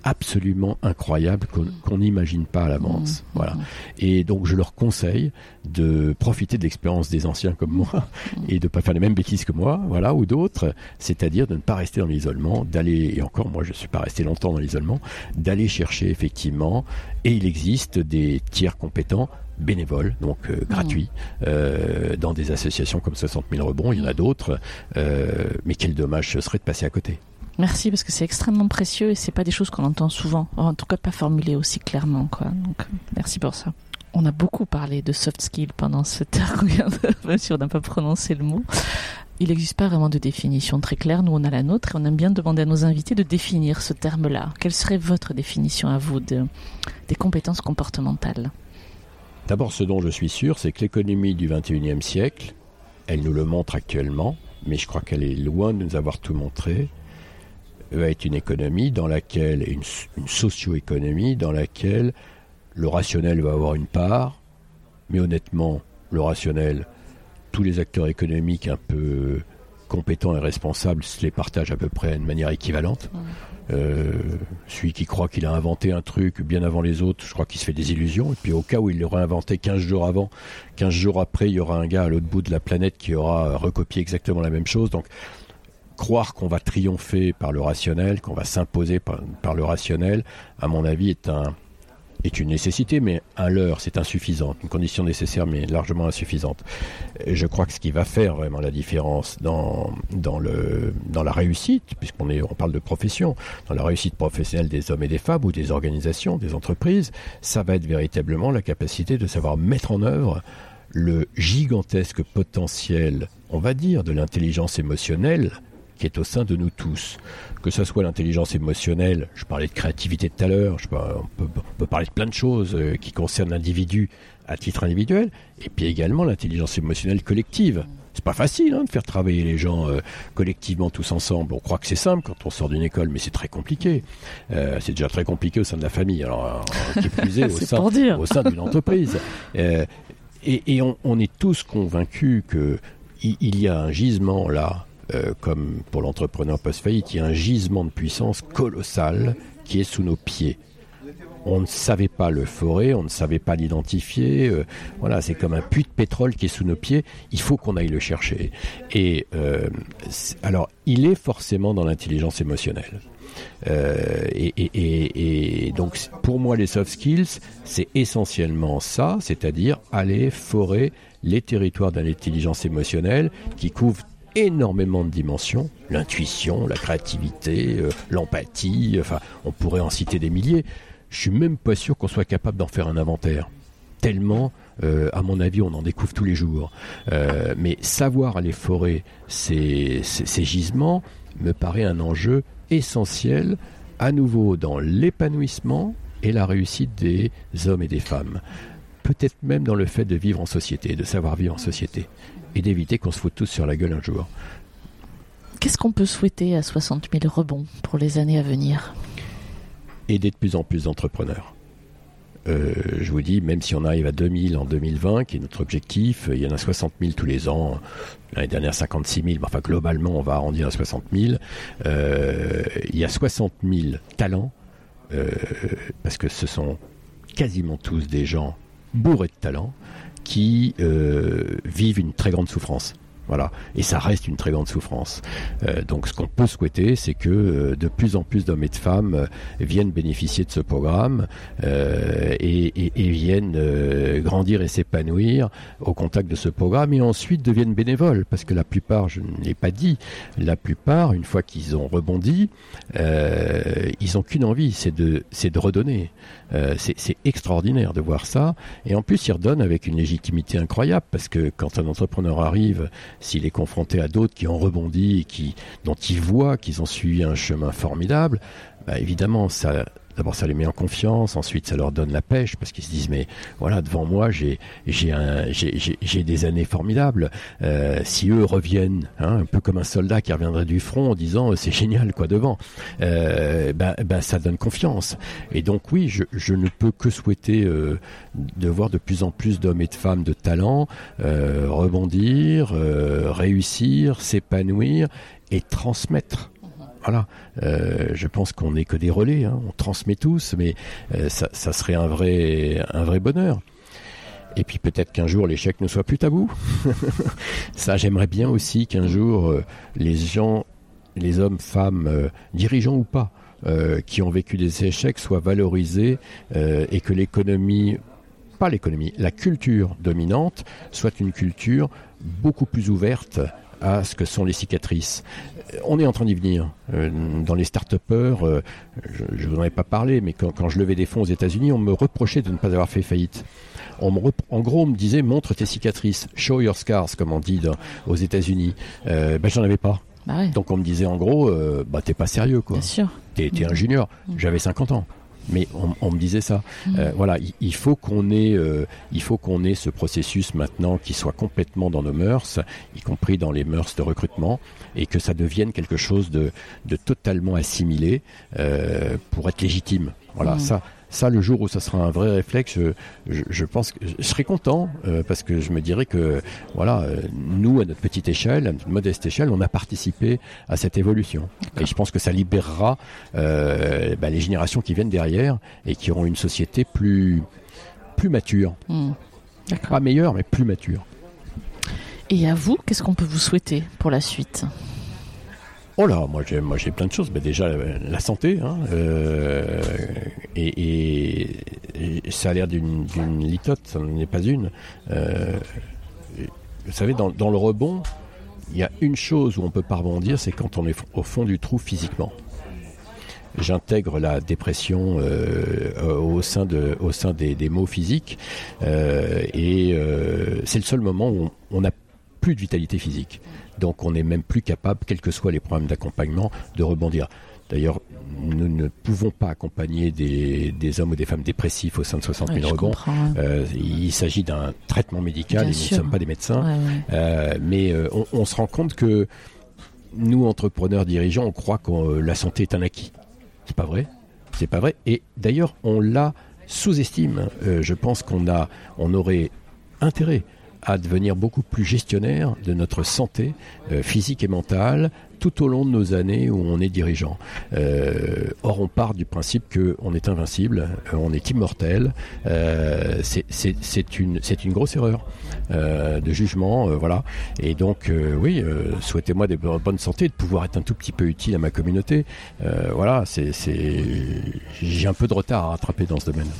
absolument incroyable qu'on n'imagine pas à l'avance. Mmh. Voilà. Et donc je leur conseille de profiter de l'expérience des anciens comme moi et de pas faire les mêmes bêtises que moi, voilà, ou d'autres, c'est-à-dire de ne pas rester dans l'isolement, d'aller et encore moi je suis pas resté longtemps dans l'isolement, d'aller chercher effectivement et il existe des tiers compétents bénévoles, donc euh, gratuits, euh, dans des associations comme 60 000 rebonds, il y en a d'autres, euh, mais quel dommage ce serait de passer à côté. Merci parce que c'est extrêmement précieux et c'est pas des choses qu'on entend souvent, en tout cas pas formulées aussi clairement. Donc merci pour ça. On a beaucoup parlé de soft skills pendant cette heure, même si on n'a pas prononcé le mot. Il n'existe pas vraiment de définition très claire. Nous, on a la nôtre et on aime bien demander à nos invités de définir ce terme-là. Quelle serait votre définition à vous de, des compétences comportementales? D'abord, ce dont je suis sûr, c'est que l'économie du 21e siècle, elle nous le montre actuellement, mais je crois qu'elle est loin de nous avoir tout montré va être une économie dans laquelle, une, une socio-économie dans laquelle le rationnel va avoir une part, mais honnêtement, le rationnel, tous les acteurs économiques un peu compétents et responsables se les partagent à peu près de manière équivalente. Euh, celui qui croit qu'il a inventé un truc bien avant les autres, je crois qu'il se fait des illusions. Et puis au cas où il l'aurait inventé 15 jours avant, 15 jours après, il y aura un gars à l'autre bout de la planète qui aura recopié exactement la même chose. Donc croire qu'on va triompher par le rationnel, qu'on va s'imposer par, le rationnel, à mon avis, est un est une nécessité, mais un leurre, c'est insuffisant, une condition nécessaire, mais largement insuffisante. je crois que ce qui va faire vraiment la différence dans, dans, le, dans la réussite, puisqu'on est, on parle de profession, dans la réussite professionnelle des hommes et des femmes ou des organisations, des entreprises, ça va être véritablement la capacité de savoir mettre en œuvre le gigantesque potentiel, on va dire, de l'intelligence émotionnelle qui est au sein de nous tous. Que ce soit l'intelligence émotionnelle, je parlais de créativité tout à l'heure, on, peut, parler de plein de choses euh, qui concernent l'individu à titre individuel, et puis également l'intelligence émotionnelle collective. C'est pas facile hein, de faire travailler les gens euh, collectivement tous ensemble. On croit que c'est simple quand on sort d'une école, mais c'est très compliqué. Euh, c'est déjà très compliqué au sein de la famille. Alors, qui plus est, au, sein, au sein d'une entreprise. et, on, est tous convaincus que il y a un gisement là euh, comme pour l'entrepreneur post-faillite, il y a un gisement de puissance colossal qui est sous nos pieds. On ne savait pas le forer, on ne savait pas l'identifier. Euh, voilà, c'est comme un puits de pétrole qui est sous nos pieds. Il faut qu'on aille le chercher. Et euh, alors, il est forcément dans l'intelligence émotionnelle. et, donc pour moi les soft skills, c'est essentiellement ça, c'est-à-dire aller forer les territoires de l'intelligence émotionnelle qui couvrent énormément de dimensions, l'intuition, la créativité, l'empathie, enfin on pourrait en citer des milliers. Je suis même pas sûr qu'on soit capable d'en faire un inventaire tellement, euh, à mon avis, on en découvre tous les jours. Euh, mais savoir aller forer ces, gisements me paraît un enjeu essentiel, à nouveau dans l'épanouissement et la réussite des hommes et des femmes. Peut-être même dans le fait de vivre en société, de savoir vivre en société, et d'éviter qu'on se foute tous sur la gueule un jour. Qu'est-ce qu'on peut souhaiter à 60 000 rebonds pour les années à venir? Aider de plus en plus d'entrepreneurs. Euh, je vous dis, même si on arrive à 2000 en 2020, qui est notre objectif, il y en a 60 000 tous les ans. L'année dernière, 56 000. Enfin, globalement, on va arrondir à 60 000. Euh, il y a 60 000 talents, euh, parce que ce sont quasiment tous des gens bourrés de talents qui vivent une très grande souffrance. Voilà. Et ça reste une très grande souffrance. Euh, donc ce qu'on peut souhaiter, c'est que euh, de plus en plus d'hommes et de femmes euh, viennent bénéficier de ce programme et, viennent grandir et s'épanouir au contact de ce programme et ensuite deviennent bénévoles. Parce que la plupart, je ne l'ai pas dit, la plupart, une fois qu'ils ont rebondi, ils n'ont qu'une envie, c'est de redonner. C'est extraordinaire de voir ça. Et en plus, ils redonnent avec une légitimité incroyable parce que quand un entrepreneur arrive, s'il est confronté à d'autres qui ont rebondi et qui, dont il voit qu'ils ont suivi un chemin formidable, bah évidemment, ça, D'abord, ça les met en confiance. Ensuite, ça leur donne la pêche parce qu'ils se disent mais voilà, devant moi, j'ai des années formidables. Euh, si eux reviennent, hein, un peu comme un soldat qui reviendrait du front en disant c'est génial quoi devant, euh, ben, ben, ça donne confiance. Et donc oui, je, ne peux que souhaiter euh, de voir de plus en plus d'hommes et de femmes de talent euh, rebondir, euh, réussir, s'épanouir et transmettre voilà, euh, je pense qu'on n'est que des relais, hein. on transmet tous, mais euh, ça, serait un vrai, un vrai bonheur. Et puis peut-être qu'un jour l'échec ne soit plus tabou. ça, j'aimerais bien aussi qu'un jour euh, les gens, les hommes, femmes, dirigeants ou pas, qui ont vécu des échecs soient valorisés et que l'économie pas l'économie, la culture dominante soit une culture beaucoup plus ouverte à ce que sont les cicatrices. On est en train d'y venir. Euh, dans les start-upers, euh, je ne vous en ai pas parlé, mais quand, je levais des fonds aux États-Unis, on me reprochait de ne pas avoir fait faillite. On me en gros, on me disait montre tes cicatrices, show your scars, comme on dit aux États-Unis. Euh, ben, j'en avais pas. Bah Donc on me disait en gros, bah t'es pas sérieux quoi. Bien sûr. T'es, un junior. Mm. J'avais 50 ans mais on, me disait ça. Mm. Euh, voilà, il, faut qu'on ait, euh, il faut qu'on ait ce processus maintenant qui soit complètement dans nos mœurs, y compris dans les mœurs de recrutement, et que ça devienne quelque chose de, de totalement assimilé euh, pour être légitime. Voilà, mm. ça ça, le jour où ça sera un vrai réflexe, je, pense que je serai content euh, parce que je me dirais que voilà, euh, nous à notre petite échelle, à notre modeste échelle, on a participé à cette évolution. Et je pense que ça libérera euh, bah, les générations qui viennent derrière et qui auront une société plus plus mature, hmm. pas meilleure, mais plus mature. Et à vous, qu'est-ce qu'on peut vous souhaiter pour la suite? Oh là, moi j'ai, moi j'ai plein de choses. Mais déjà la santé, hein, euh, et, ça a l'air d'une, litote, ça n'en est pas une. Euh, vous savez, dans, le rebond, il y a une chose où on peut pas rebondir, c'est quand on est au fond du trou physiquement. J'intègre la dépression euh, au sein, de, au sein des, des maux physiques, et c'est le seul moment où on n'a plus de vitalité physique. Donc on n'est même plus capable, quels que soient les problèmes d'accompagnement, de rebondir. D'ailleurs, nous ne pouvons pas accompagner des, hommes ou des femmes dépressifs au sein de 60 000 rebonds. Euh, il s'agit d'un traitement médical et nous ne sommes pas des médecins. Euh, mais euh, on, se rend compte que nous, entrepreneurs, dirigeants, on croit que la santé est un acquis. C'est pas vrai. C'est pas vrai. Et d'ailleurs, on la sous-estime. je pense qu'on a, on aurait intérêt à devenir beaucoup plus gestionnaire de notre santé euh, physique et mentale tout au long de nos années où on est dirigeant. Euh, or, on part du principe qu'on est invincible, euh, on est immortel. Euh, c'est une, une grosse erreur euh, de jugement, euh, voilà. Et donc, euh, oui, souhaitez-moi des bonnes santé, de pouvoir être un tout petit peu utile à ma communauté. voilà, c'est, j'ai un peu de retard à rattraper dans ce domaine.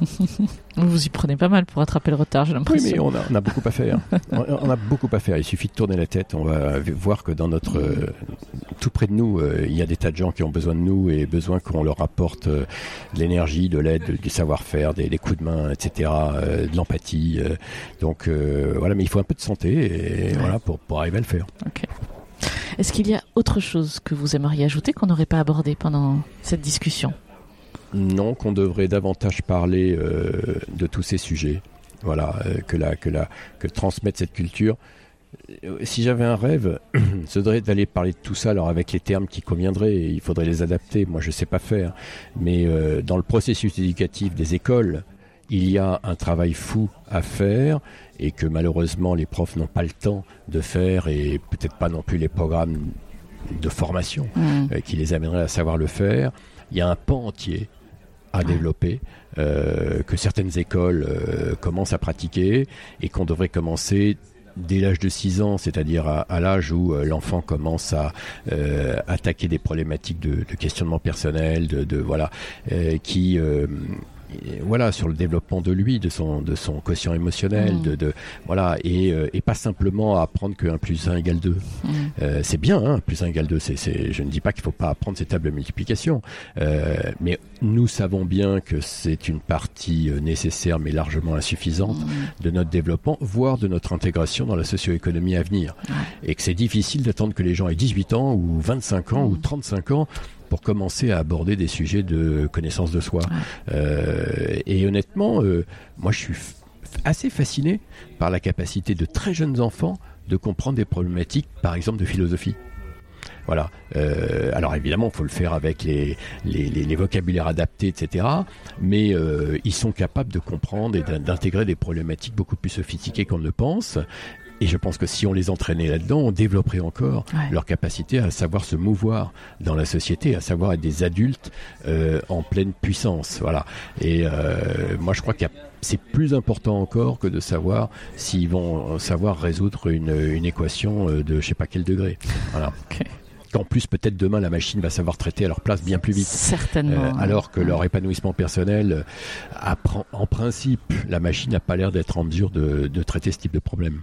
Vous y prenez pas mal pour rattraper le retard, j'ai l'impression. Oui, mais on a, on a beaucoup à faire. on a beaucoup à faire. Il suffit de tourner la tête. On va voir que dans notre tout près de nous, il y a des tas de gens qui ont besoin de nous et besoin qu'on leur apporte de l'énergie, de l'aide, du savoir-faire, des, des, coups de main, etc., de l'empathie. donc euh, voilà, mais il faut un peu de santé et voilà pour, pour arriver à le faire. Est-ce qu'il y a autre chose que vous aimeriez ajouter qu'on n'aurait pas abordé pendant cette discussion? Non, qu'on devrait davantage parler euh, de tous ces sujets. Voilà, euh, que la, que la, que transmettre cette culture. Si j'avais un rêve, ce serait d'aller parler de tout ça, alors avec les termes qui conviendraient, il faudrait les adapter. Moi, je ne sais pas faire, mais dans le processus éducatif des écoles, il y a un travail fou à faire et que malheureusement les profs n'ont pas le temps de faire et peut-être pas non plus les programmes de formation mmh. euh, qui les amèneraient à savoir le faire. Il y a un pan entier à développer, euh, que certaines écoles euh, commencent à pratiquer et qu'on devrait commencer dès l'âge de 6 ans, c'est-à-dire à, l'âge où l'enfant commence à attaquer des problématiques de, questionnement personnel, de voilà, qui voilà sur le développement de lui, de son de son quotient émotionnel, mm. de, de, voilà et, euh, et pas simplement apprendre que 1 plus 1 égale 2. Mm. Euh, c'est bien, hein, plus 1 égale 2. C'est, c'est, je ne dis pas qu'il faut pas apprendre ces tables de multiplication, euh, mais nous savons bien que c'est une partie euh, nécessaire mais largement insuffisante mm. de notre développement, voire de notre intégration dans la socio-économie à venir, et que c'est difficile d'attendre que les gens aient 18 ans ou 25 ans ou 35 ans pour commencer à aborder des sujets de connaissance de soi. Euh, et honnêtement, euh, moi je suis assez fasciné par la capacité de très jeunes enfants de comprendre des problématiques, par exemple de philosophie. Voilà. Euh, alors évidemment, il faut le faire avec les, les, les, vocabulaires adaptés, etc. Mais euh, ils sont capables de comprendre et d'intégrer des problématiques beaucoup plus sophistiquées qu'on ne le pense. Et je pense que si on les entraînait là-dedans, on développerait encore leur capacité à savoir se mouvoir dans la société, à savoir être des adultes euh, en pleine puissance. Voilà. Et euh, moi, je crois que c'est plus important encore que de savoir s'ils vont savoir résoudre une, une équation euh, de je sais pas quel degré. Voilà. qu'en plus peut-être demain la machine va savoir traiter à leur place bien plus vite. Certainement. Euh, alors que leur épanouissement personnel, apprend, en principe, la machine n'a pas l'air d'être en mesure de, de traiter ce type de problème.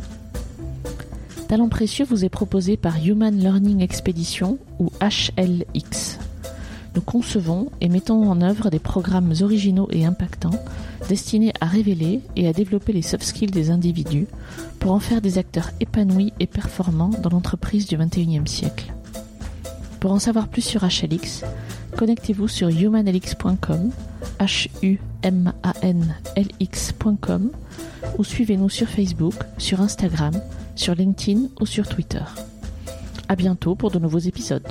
Talent précieux vous est proposé par Human Learning Expedition ou HLX. Nous concevons et mettons en œuvre des programmes originaux et impactants destinés à révéler et à développer les soft skills des individus pour en faire des acteurs épanouis et performants dans l'entreprise du XXIe siècle. Pour en savoir plus sur HLX, connectez-vous sur humanlx.com, h u m a n l x.com ou suivez-nous sur Facebook, sur Instagram, sur LinkedIn ou sur Twitter. À bientôt pour de nouveaux épisodes.